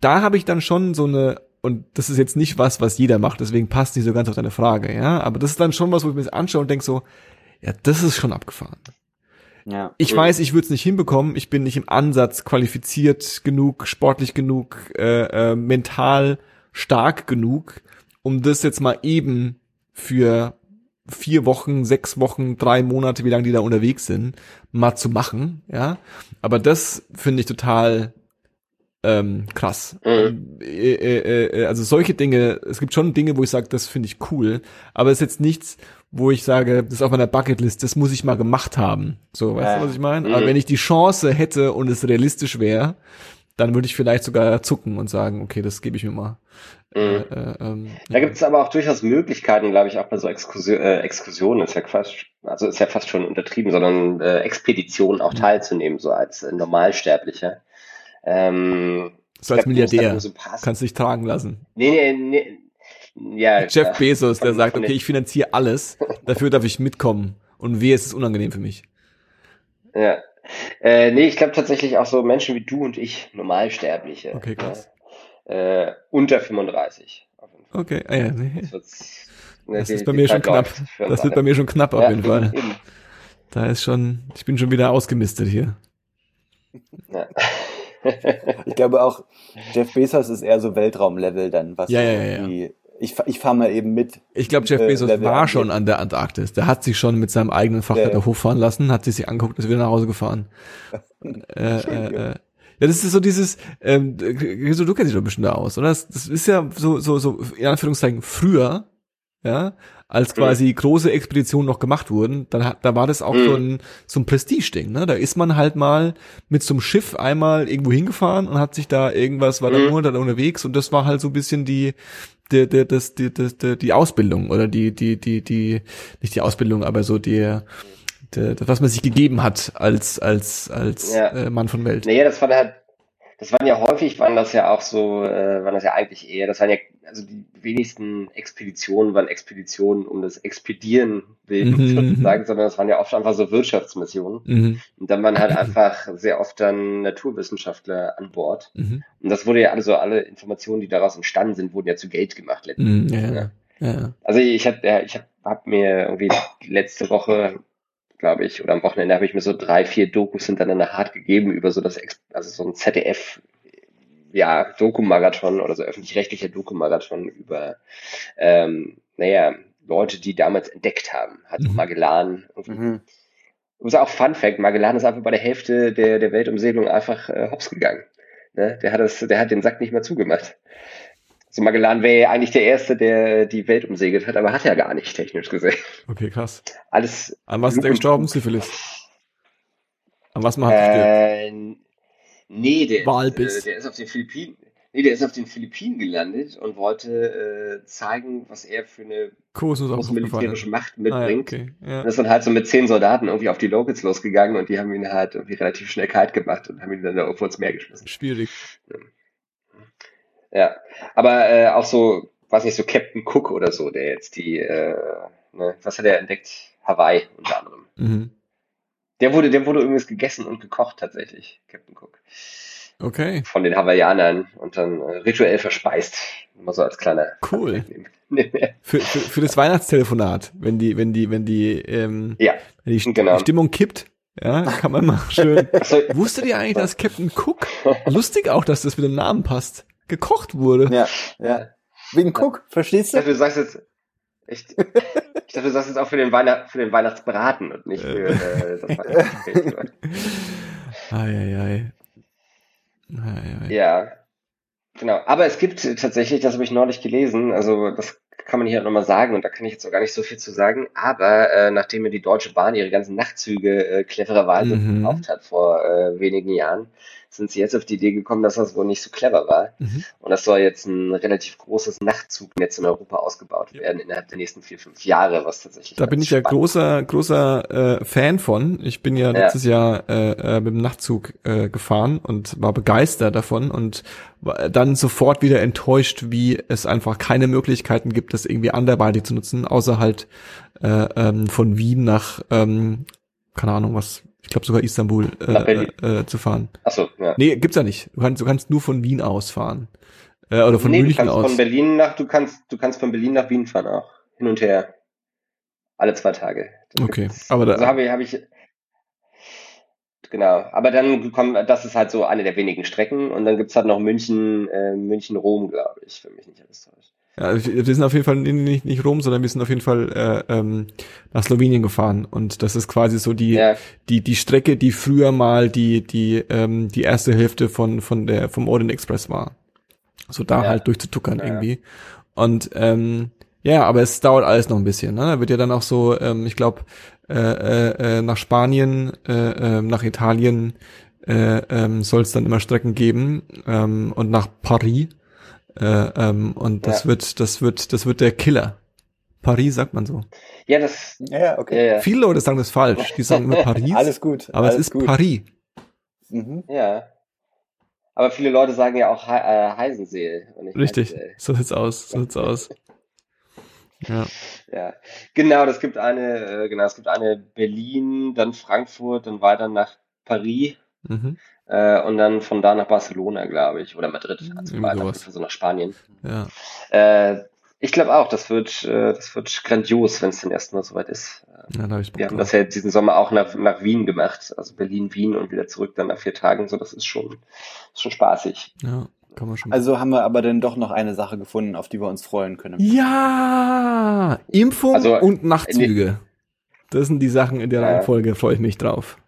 [SPEAKER 1] da habe ich dann schon so eine und das ist jetzt nicht was, was jeder macht, deswegen passt nicht so ganz auf deine Frage, ja. Aber das ist dann schon was, wo ich mir das anschaue und denke so, ja, das ist schon abgefahren. Ja. Ich weiß, ich würde es nicht hinbekommen. Ich bin nicht im Ansatz qualifiziert genug, sportlich genug, äh, äh, mental stark genug, um das jetzt mal eben für vier Wochen, sechs Wochen, drei Monate, wie lange die da unterwegs sind, mal zu machen, ja. Aber das finde ich total ähm, krass. Mhm. Äh, äh, äh, also solche Dinge, es gibt schon Dinge, wo ich sage, das finde ich cool, aber es ist jetzt nichts, wo ich sage, das ist auf meiner Bucketlist, das muss ich mal gemacht haben. So, weißt äh, du, was ich meine? Mhm. Aber wenn ich die Chance hätte und es realistisch wäre, dann würde ich vielleicht sogar zucken und sagen, okay, das gebe ich mir mal.
[SPEAKER 3] Mhm. Äh, äh, ähm, da gibt es aber auch durchaus Möglichkeiten, glaube ich, auch bei so Exkursion, äh, Exkursionen ist ja fast, also ist ja fast schon untertrieben, sondern äh, Expeditionen auch mhm. teilzunehmen, so als äh, Normalsterblicher.
[SPEAKER 1] Ähm, so als Milliardär. So Kannst dich tragen lassen.
[SPEAKER 3] Nee, nee, nee,
[SPEAKER 1] ja, Jeff. Bezos, der sagt, okay, ich finanziere alles, dafür darf ich mitkommen. Und weh, ist es unangenehm für mich.
[SPEAKER 3] Ja. Äh, nee, ich glaube tatsächlich auch so Menschen wie du und ich, Normalsterbliche.
[SPEAKER 1] Okay, krass.
[SPEAKER 3] Ja, äh, unter 35.
[SPEAKER 1] Okay, ah, ja, nee. Das, ne, das die, ist bei mir schon knapp. Das wird bei mir schon knapp auf ja, jeden Fall. Eben. Da ist schon, ich bin schon wieder ausgemistet hier.
[SPEAKER 2] Ja. Ich glaube auch, Jeff Bezos ist eher so Weltraumlevel dann, was
[SPEAKER 1] ja, ja, ja,
[SPEAKER 2] ich, ich fahre mal eben mit.
[SPEAKER 1] Ich glaube, Jeff äh, Bezos äh, war schon an der Antarktis. Der hat sich schon mit seinem eigenen Frachter hochfahren lassen, hat sich sie angeguckt, ist wieder nach Hause gefahren. äh, äh, äh. Ja, das ist so dieses, ähm, du kennst dich doch bestimmt da aus, oder? Das, das ist ja so, so, so, in Anführungszeichen, früher, ja, als quasi große Expeditionen noch gemacht wurden, dann hat, da war das auch mhm. so ein, so ein Prestige-Ding, ne? Da ist man halt mal mit so einem Schiff einmal irgendwo hingefahren und hat sich da irgendwas, war da mhm. Monate unterwegs und das war halt so ein bisschen die, die, die, das, die, die, die Ausbildung oder die, die, die, die, nicht die Ausbildung, aber so die, die, was man sich gegeben hat als, als, als ja. äh, Mann von Welt.
[SPEAKER 3] Naja, das war halt das waren ja häufig, waren das ja auch so, äh, waren das ja eigentlich eher, das waren ja, also die wenigsten Expeditionen waren Expeditionen um das Expedieren willen mhm. sozusagen, sondern das waren ja oft einfach so Wirtschaftsmissionen. Mhm. Und dann waren halt einfach sehr oft dann Naturwissenschaftler an Bord. Mhm. Und das wurde ja also alle Informationen, die daraus entstanden sind, wurden ja zu Geld gemacht
[SPEAKER 1] letztendlich. Mhm, ja, ja. ja.
[SPEAKER 3] Also ich habe ja, ich habe hab mir irgendwie letzte Woche glaube ich, oder am Wochenende habe ich mir so drei, vier Dokus hintereinander hart gegeben über so das, also so ein ZDF, ja, Doku-Marathon oder so öffentlich-rechtlicher Doku-Marathon über, ähm, naja, Leute, die damals entdeckt haben. Hat mhm. Magellan Mhm. Das ist auch Fun Fact, Magellan ist einfach bei der Hälfte der, der Weltumsegelung einfach äh, hops gegangen. Ne? Der hat das, der hat den Sack nicht mehr zugemacht. Also Magellan wäre ja eigentlich der Erste, der die Welt umsegelt hat, aber hat er gar nicht, technisch gesehen.
[SPEAKER 1] Okay, krass.
[SPEAKER 3] Alles.
[SPEAKER 1] An was ist er gestorben? Syphilis. An was man
[SPEAKER 3] hat äh, Nee, der, Walbiss. Äh, der ist auf den Philippinen. Nee, der ist auf den Philippinen gelandet und wollte äh, zeigen, was er für eine große militärische Macht mitbringt. Ah, ja, okay. ja. Und ist dann halt so mit zehn Soldaten irgendwie auf die Locals losgegangen und die haben ihn halt irgendwie relativ schnell kalt gemacht und haben ihn dann irgendwo ins Meer geschmissen.
[SPEAKER 1] Schwierig.
[SPEAKER 3] Ja. Ja, aber äh, auch so weiß nicht, so Captain Cook oder so, der jetzt die, äh, ne, was hat er entdeckt? Hawaii unter anderem. Mhm. Der wurde, der wurde übrigens gegessen und gekocht tatsächlich, Captain Cook.
[SPEAKER 1] Okay.
[SPEAKER 3] Von den Hawaiianern und dann äh, rituell verspeist. Mal so als kleiner.
[SPEAKER 1] Cool. für, für, für das Weihnachtstelefonat, wenn die, wenn die, wenn die, ähm,
[SPEAKER 3] ja,
[SPEAKER 1] wenn die, genau. Stimmung kippt, ja, kann man mal schön. Wusstet ihr eigentlich, dass Captain Cook, lustig auch, dass das mit dem Namen passt, gekocht wurde?
[SPEAKER 2] Ja, ja. Wegen Cook, verstehst du?
[SPEAKER 3] Ich dachte, du sagst jetzt, ich, ich dachte, du sagst jetzt auch für den, Weihnacht, für den Weihnachtsbraten und nicht für äh, das Weihnachtsgespräch.
[SPEAKER 1] ei, ei, ei.
[SPEAKER 3] Ja, genau. Aber es gibt tatsächlich, das habe ich neulich gelesen, also das kann man hier nochmal sagen und da kann ich jetzt auch gar nicht so viel zu sagen, aber äh, nachdem mir die Deutsche Bahn ihre ganzen Nachtzüge äh, clevererweise mhm. verkauft hat vor äh, wenigen Jahren, sind sie jetzt auf die Idee gekommen, dass das wohl nicht so clever war. Mhm. Und das soll jetzt ein relativ großes Nachtzugnetz in Europa ausgebaut werden innerhalb der nächsten vier, fünf Jahre, was tatsächlich.
[SPEAKER 1] Da bin ich ja großer, großer äh, Fan von. Ich bin ja, ja. letztes Jahr äh, äh, mit dem Nachtzug äh, gefahren und war begeistert davon und war dann sofort wieder enttäuscht, wie es einfach keine Möglichkeiten gibt, das irgendwie anderweitig zu nutzen, außer halt äh, ähm, von Wien nach ähm, keine Ahnung, was ich glaube sogar Istanbul äh, äh, zu fahren.
[SPEAKER 3] Ach so, ja.
[SPEAKER 1] Nee, gibt's ja nicht. Du kannst, du kannst nur von Wien aus fahren. Äh, oder von nee, München
[SPEAKER 3] du kannst
[SPEAKER 1] aus.
[SPEAKER 3] Von Berlin nach, du kannst, du kannst von Berlin nach Wien fahren auch. Hin und her. Alle zwei Tage.
[SPEAKER 1] Das okay, aber da.
[SPEAKER 3] Also habe ich, habe ich, genau. Aber dann kommen, das ist halt so eine der wenigen Strecken und dann gibt's halt noch München, äh, München, Rom, glaube ich, für mich nicht alles täuscht.
[SPEAKER 1] Ja, wir sind auf jeden Fall nicht, nicht Rom, sondern wir sind auf jeden Fall äh, ähm, nach Slowenien gefahren und das ist quasi so die ja. die die Strecke, die früher mal die die ähm, die erste Hälfte von von der vom Orient Express war. So da ja. halt durchzutuckern ja. irgendwie und ähm, ja, aber es dauert alles noch ein bisschen. Ne? Da wird ja dann auch so, ähm, ich glaube, äh, äh, äh, nach Spanien, äh, äh, nach Italien äh, ähm, soll es dann immer Strecken geben ähm, und nach Paris äh, ähm, und das ja. wird, das wird, das wird der Killer. Paris sagt man so.
[SPEAKER 3] Ja, das.
[SPEAKER 2] Ja, okay.
[SPEAKER 1] Ja, ja. Viele Leute sagen das falsch. Die sagen immer Paris.
[SPEAKER 2] alles gut.
[SPEAKER 1] Aber
[SPEAKER 2] alles
[SPEAKER 1] es ist
[SPEAKER 2] gut.
[SPEAKER 1] Paris.
[SPEAKER 3] Mhm. Ja. Aber viele Leute sagen ja auch He äh, Heisenseel.
[SPEAKER 1] Richtig. Heisenseel. So sieht's aus. So sieht's aus.
[SPEAKER 3] Ja. Ja. Genau, das gibt eine, äh, genau, es gibt eine Berlin, dann Frankfurt, dann weiter nach Paris. Mhm. Äh, und dann von da nach Barcelona, glaube ich, oder Madrid, also weiter, so nach Spanien.
[SPEAKER 1] Ja.
[SPEAKER 3] Äh, ich glaube auch, das wird, äh, das wird grandios, wenn es dann erstmal soweit ist.
[SPEAKER 1] Ja, da hab ich
[SPEAKER 3] Wir haben das ja diesen Sommer auch nach, nach Wien gemacht, also Berlin, Wien und wieder zurück dann nach vier Tagen, so das ist schon, ist schon spaßig.
[SPEAKER 1] Ja. Kann man schon
[SPEAKER 2] also haben wir aber dann doch noch eine Sache gefunden, auf die wir uns freuen können.
[SPEAKER 1] Ja, Impfung also, und Nachtzüge. Das sind die Sachen in der ja. Reihenfolge, freue ich mich drauf.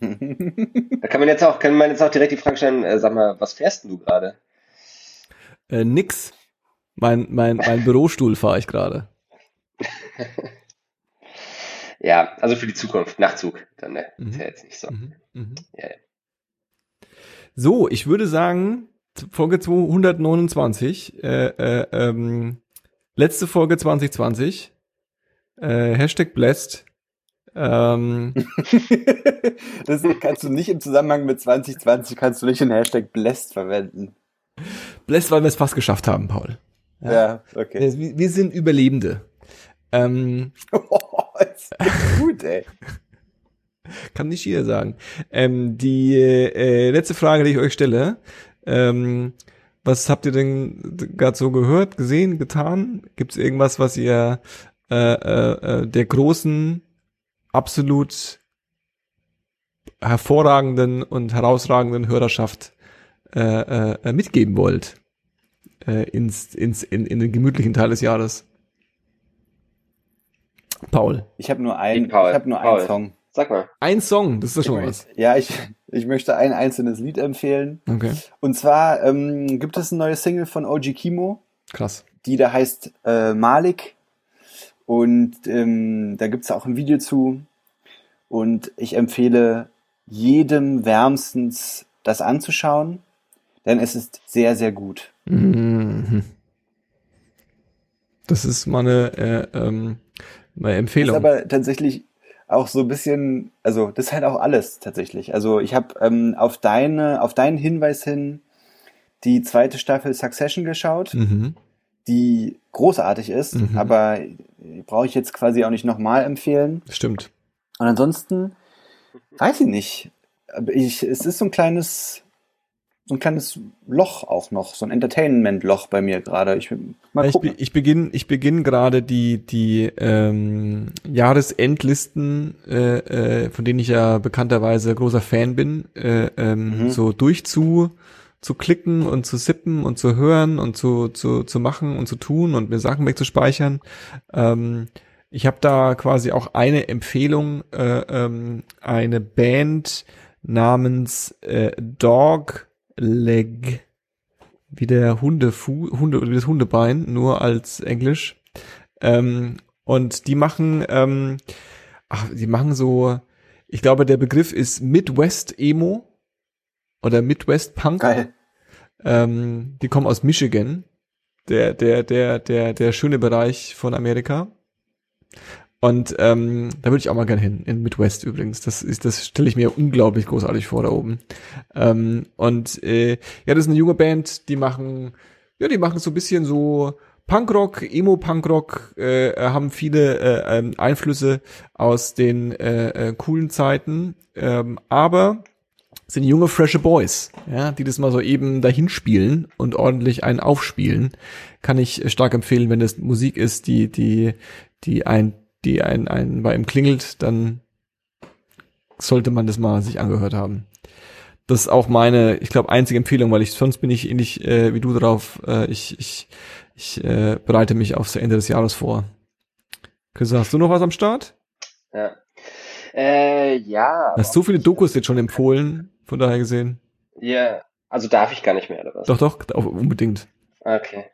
[SPEAKER 3] Da kann man jetzt auch, kann man jetzt auch direkt die Frage stellen, äh, sag mal, was fährst du gerade?
[SPEAKER 1] Äh, nix. Mein, mein, mein Bürostuhl fahre ich gerade.
[SPEAKER 3] ja, also für die Zukunft, Nachtzug, dann ne? Mhm. ist ja jetzt nicht so. Mhm. Mhm. Ja, ja.
[SPEAKER 1] So, ich würde sagen, Folge 229, äh, äh, ähm, letzte Folge 2020, äh, Hashtag blessed, ähm,
[SPEAKER 2] das kannst du nicht im Zusammenhang mit 2020, kannst du nicht den Hashtag blessed verwenden.
[SPEAKER 1] Blessed, weil wir es fast geschafft haben, Paul.
[SPEAKER 2] Ja, ja okay.
[SPEAKER 1] Wir, wir, sind Überlebende. Ähm,
[SPEAKER 2] oh, ist gut, ey.
[SPEAKER 1] Kann nicht jeder sagen. Ähm, die äh, letzte Frage, die ich euch stelle, ähm, was habt ihr denn gerade so gehört, gesehen, getan? Gibt es irgendwas, was ihr äh, äh, äh der großen absolut hervorragenden und herausragenden Hörerschaft äh, äh, mitgeben wollt äh, ins, ins, in, in den gemütlichen Teil des Jahres? Paul.
[SPEAKER 2] Ich habe nur ein, ich habe nur Paul. einen Song.
[SPEAKER 3] Sag mal.
[SPEAKER 1] Ein Song, das ist ja schon ich, was.
[SPEAKER 2] Ja, ich, ich möchte ein einzelnes Lied empfehlen.
[SPEAKER 1] Okay.
[SPEAKER 2] Und zwar ähm, gibt es eine neue Single von OG Kimo.
[SPEAKER 1] Krass.
[SPEAKER 2] Die da heißt äh, Malik. Und ähm, da gibt's auch ein Video zu. Und ich empfehle jedem wärmstens das anzuschauen, denn es ist sehr, sehr gut.
[SPEAKER 1] Mhm. Das ist meine, äh, ähm, meine Empfehlung.
[SPEAKER 2] Das ist aber tatsächlich auch so ein bisschen, also das ist halt auch alles tatsächlich. Also ich habe ähm, auf deine, auf deinen Hinweis hin die zweite Staffel Succession geschaut. Mhm. Die großartig ist,
[SPEAKER 1] Mhm.
[SPEAKER 2] aber brauche ich jetzt quasi auch nicht nochmal empfehlen.
[SPEAKER 1] Stimmt.
[SPEAKER 2] Und ansonsten, weiß ich nicht. Aber ich, es ist so ein kleines, so ein kleines Loch auch noch, so ein Entertainment-Loch bei mir gerade. Ich
[SPEAKER 1] ich, be- ich beginne ich beginn gerade die, die ähm, Jahresendlisten, äh, äh, von denen ich ja bekannterweise großer Fan bin, äh, ähm,
[SPEAKER 2] Mhm.
[SPEAKER 1] so durchzu zu klicken und zu sippen und zu hören und zu, zu, zu machen und zu tun und mir Sachen wegzuspeichern. Ähm, ich habe da quasi auch eine Empfehlung, äh, ähm, eine Band namens äh, Dog Leg wie der Hundefu Hunde oder wie das Hundebein, nur als Englisch. Ähm, und die machen, ähm, ach, die machen so, ich glaube, der Begriff ist Midwest Emo oder Midwest Punk.
[SPEAKER 2] Geil.
[SPEAKER 1] Ähm, die kommen aus Michigan, der, der, der, der, der schöne Bereich von Amerika. Und ähm, da würde ich auch mal gerne hin, in Midwest übrigens. Das ist, das stelle ich mir unglaublich großartig vor da oben. Ähm, und äh, ja, das ist eine junge Band, die machen, ja, die machen so ein bisschen so Punkrock, Emo-Punkrock, äh, haben viele äh, ähm, Einflüsse aus den äh, äh, coolen Zeiten, ähm, aber sind junge, frische Boys, ja, die das mal so eben dahin spielen und ordentlich einen aufspielen. Kann ich stark empfehlen, wenn es Musik ist, die, die, die ein, die ein, ein bei ihm klingelt, dann sollte man das mal sich angehört haben. Das ist auch meine, ich glaube, einzige Empfehlung, weil ich sonst bin ich ähnlich äh, wie du drauf. Äh, ich ich, ich äh, bereite mich aufs Ende des Jahres vor. Chris, hast du noch was am Start?
[SPEAKER 3] Ja. Äh, ja.
[SPEAKER 1] Du hast so viele Dokus jetzt schon empfohlen, von daher gesehen.
[SPEAKER 3] Ja, also darf ich gar nicht mehr, oder was?
[SPEAKER 1] Doch, doch, unbedingt.
[SPEAKER 3] Okay.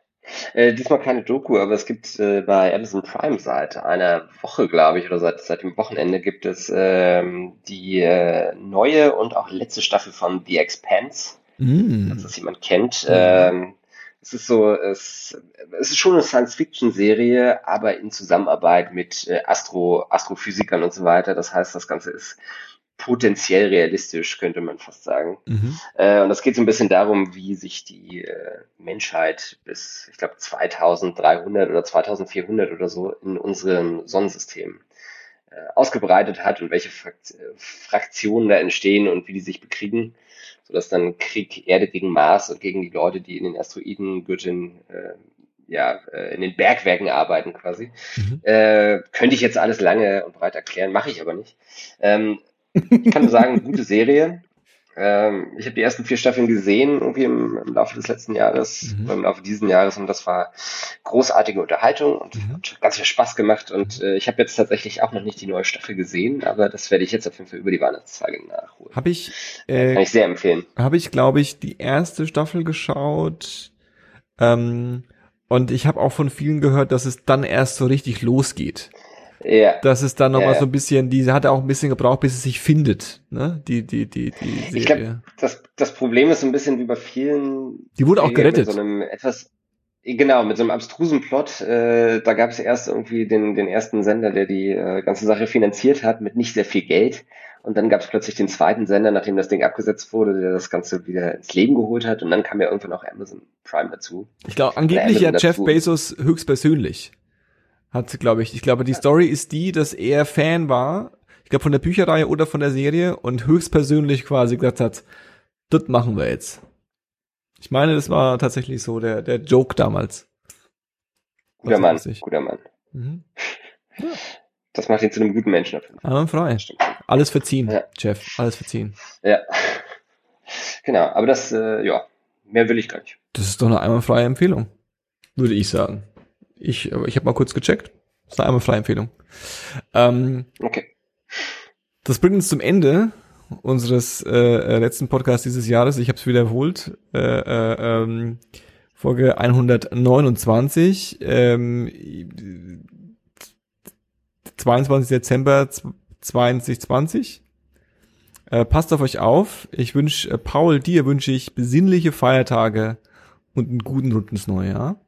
[SPEAKER 3] Äh, diesmal keine Doku, aber es gibt äh, bei Amazon Prime seit einer Woche, glaube ich, oder seit, seit dem Wochenende gibt es ähm, die äh, neue und auch letzte Staffel von The Expanse,
[SPEAKER 1] Mm.
[SPEAKER 3] falls das jemand kennt. Ähm, es ist so, es, es ist schon eine Science-Fiction-Serie, aber in Zusammenarbeit mit äh, Astro, Astrophysikern und so weiter. Das heißt, das Ganze ist potenziell realistisch, könnte man fast sagen.
[SPEAKER 1] Mhm.
[SPEAKER 3] Äh, und das geht so ein bisschen darum, wie sich die äh, Menschheit bis, ich glaube, 2300 oder 2400 oder so in unserem Sonnensystem äh, ausgebreitet hat und welche Frakt äh, Fraktionen da entstehen und wie die sich bekriegen, sodass dann Krieg Erde gegen Mars und gegen die Leute, die in den Asteroidengürteln, äh, ja, äh, in den Bergwerken arbeiten quasi.
[SPEAKER 1] Mhm.
[SPEAKER 3] Äh, könnte ich jetzt alles lange und breit erklären, mache ich aber nicht. Ähm, ich kann nur sagen, gute Serie. Ähm, ich habe die ersten vier Staffeln gesehen, irgendwie im, im Laufe des letzten Jahres,
[SPEAKER 1] Mhm.
[SPEAKER 3] im Laufe dieses Jahres, und das war großartige Unterhaltung und
[SPEAKER 1] Mhm.
[SPEAKER 3] hat ganz viel Spaß gemacht. Und äh, ich habe jetzt tatsächlich auch noch nicht die neue Staffel gesehen, aber das werde ich jetzt auf jeden Fall über die Weihnachtstage nachholen.
[SPEAKER 1] Habe ich,
[SPEAKER 3] Kann
[SPEAKER 1] äh,
[SPEAKER 3] ich sehr empfehlen.
[SPEAKER 1] habe ich, glaube ich, die erste Staffel geschaut. Ähm, und ich habe auch von vielen gehört, dass es dann erst so richtig losgeht.
[SPEAKER 3] Ja,
[SPEAKER 1] Dass es dann nochmal
[SPEAKER 3] Ja.
[SPEAKER 1] so ein bisschen, die hat auch ein bisschen gebraucht, bis es sich findet, ne? Die, die, die, die Serie.
[SPEAKER 3] Ich glaub, das, das Problem ist so ein bisschen wie bei vielen
[SPEAKER 1] die wurde auch gerettet.
[SPEAKER 3] Mit so einem etwas, genau, mit so einem abstrusen Plot. Äh, da gab es erst irgendwie den, den ersten Sender, der die äh, ganze Sache finanziert hat, mit nicht sehr viel Geld. Und dann gab es plötzlich den zweiten Sender, nachdem das Ding abgesetzt wurde, der das Ganze wieder ins Leben geholt hat. Und dann kam ja irgendwann auch Amazon Prime dazu.
[SPEAKER 1] Ich glaube, angeblich ja Jeff
[SPEAKER 3] dazu.
[SPEAKER 1] Bezos höchstpersönlich. Hat, glaube ich. Ich glaube, die Story ist die, dass er Fan war, ich glaube von der Bücherreihe oder von der Serie und höchstpersönlich quasi gesagt hat, das machen wir jetzt. Ich meine, das war tatsächlich so der, der Joke damals.
[SPEAKER 3] Guter Mann, guter Mann.
[SPEAKER 1] Mhm.
[SPEAKER 3] Das macht ihn zu einem guten Menschen.
[SPEAKER 1] Einwandfrei.
[SPEAKER 3] Stimmt.
[SPEAKER 1] Alles verziehen,
[SPEAKER 3] Ja.
[SPEAKER 1] Jeff. Alles verziehen.
[SPEAKER 3] Ja. Genau, aber das, äh, ja, mehr will ich gar nicht.
[SPEAKER 1] Das ist doch eine einwandfreie Empfehlung. Würde ich sagen. Ich, aber ich habe mal kurz gecheckt. Das ist eine einwandfreie Empfehlung. Ähm,
[SPEAKER 3] Okay.
[SPEAKER 1] Das bringt uns zum Ende unseres äh, äh, letzten Podcasts dieses Jahres. Ich habe es wiederholt. Äh, äh, ähm, Folge 129. Ähm, 22. Dezember 2020. Äh, passt auf euch auf. Ich wünsche, äh, Paul, dir wünsche ich besinnliche Feiertage und einen guten Rutsch ins neue Jahr.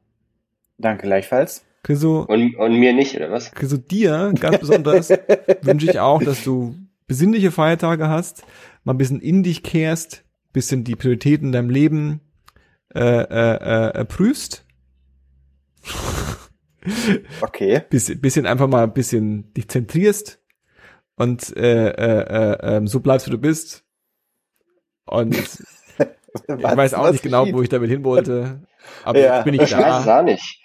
[SPEAKER 2] Danke gleichfalls.
[SPEAKER 1] Chriso,
[SPEAKER 3] Und, und mir nicht, oder was?
[SPEAKER 1] Chriso, dir ganz besonders wünsche ich auch, dass du besinnliche Feiertage hast, mal ein bisschen in dich kehrst, bisschen die Prioritäten in deinem Leben äh, äh, äh, prüfst
[SPEAKER 2] Okay.
[SPEAKER 1] Bisschen, bisschen einfach mal ein bisschen dich zentrierst und äh, äh, äh, ähm, so bleibst, wie du bist. Und ich weiß auch nicht genau, wo ich damit hin wollte. Aber
[SPEAKER 2] Ja.
[SPEAKER 1] jetzt bin ich
[SPEAKER 3] Ich weiß es
[SPEAKER 1] da.
[SPEAKER 3] auch nicht.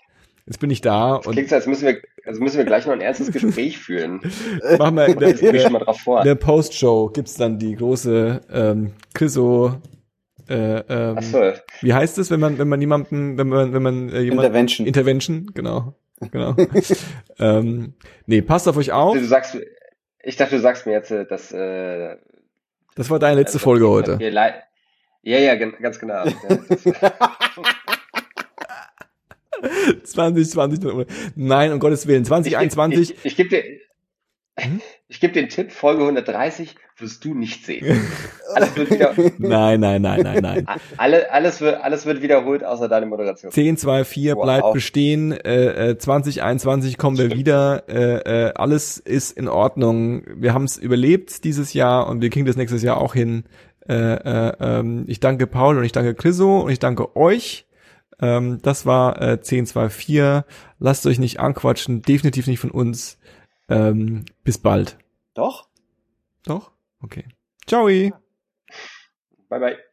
[SPEAKER 1] Jetzt bin ich da
[SPEAKER 3] Das
[SPEAKER 1] und
[SPEAKER 3] klingt so, als müssen wir, also müssen wir gleich noch ein ernstes Gespräch führen.
[SPEAKER 1] machen wir in der,
[SPEAKER 3] ich schon
[SPEAKER 1] in
[SPEAKER 3] mal drauf vor.
[SPEAKER 1] der Post-Show gibt's dann die große ähm, Chriso äh, ähm,
[SPEAKER 3] Ach so.
[SPEAKER 1] wie heißt es, wenn man, wenn man jemanden, wenn man, wenn man äh, jemand
[SPEAKER 2] Intervention.
[SPEAKER 1] Intervention, genau. Genau. ähm, nee, passt auf euch auf.
[SPEAKER 3] Du sagst, ich dachte, du sagst mir jetzt, äh, dass, äh,
[SPEAKER 1] Das war deine letzte Folge heute.
[SPEAKER 3] Ja, ja, ganz genau. Ja, das-
[SPEAKER 1] 2020. Nein, um Gottes Willen. 2021.
[SPEAKER 3] Ich, ich, ich gebe dir,
[SPEAKER 1] Hm?
[SPEAKER 3] ich gebe den Tipp, Folge 130 wirst du nicht sehen. Alles wird wieder,
[SPEAKER 1] Nein, nein, nein, nein, nein.
[SPEAKER 3] alle, alles wird, alles wird wiederholt, außer deine Moderation.
[SPEAKER 1] 10, 2, 4
[SPEAKER 2] Wow.
[SPEAKER 1] bleibt bestehen. Äh, äh, 2021 kommen wir wieder. Äh, äh, alles ist in Ordnung. Wir haben es überlebt dieses Jahr und wir kriegen das nächstes Jahr auch hin. Äh, äh, ähm, ich danke Paul und ich danke Chriso und ich danke euch. Ähm, das war äh, 10, 2, 4. Lasst euch nicht anquatschen. Definitiv nicht von uns. Ähm, bis bald.
[SPEAKER 2] Doch?
[SPEAKER 1] Doch? Okay. Ciao.
[SPEAKER 3] Bye, bye.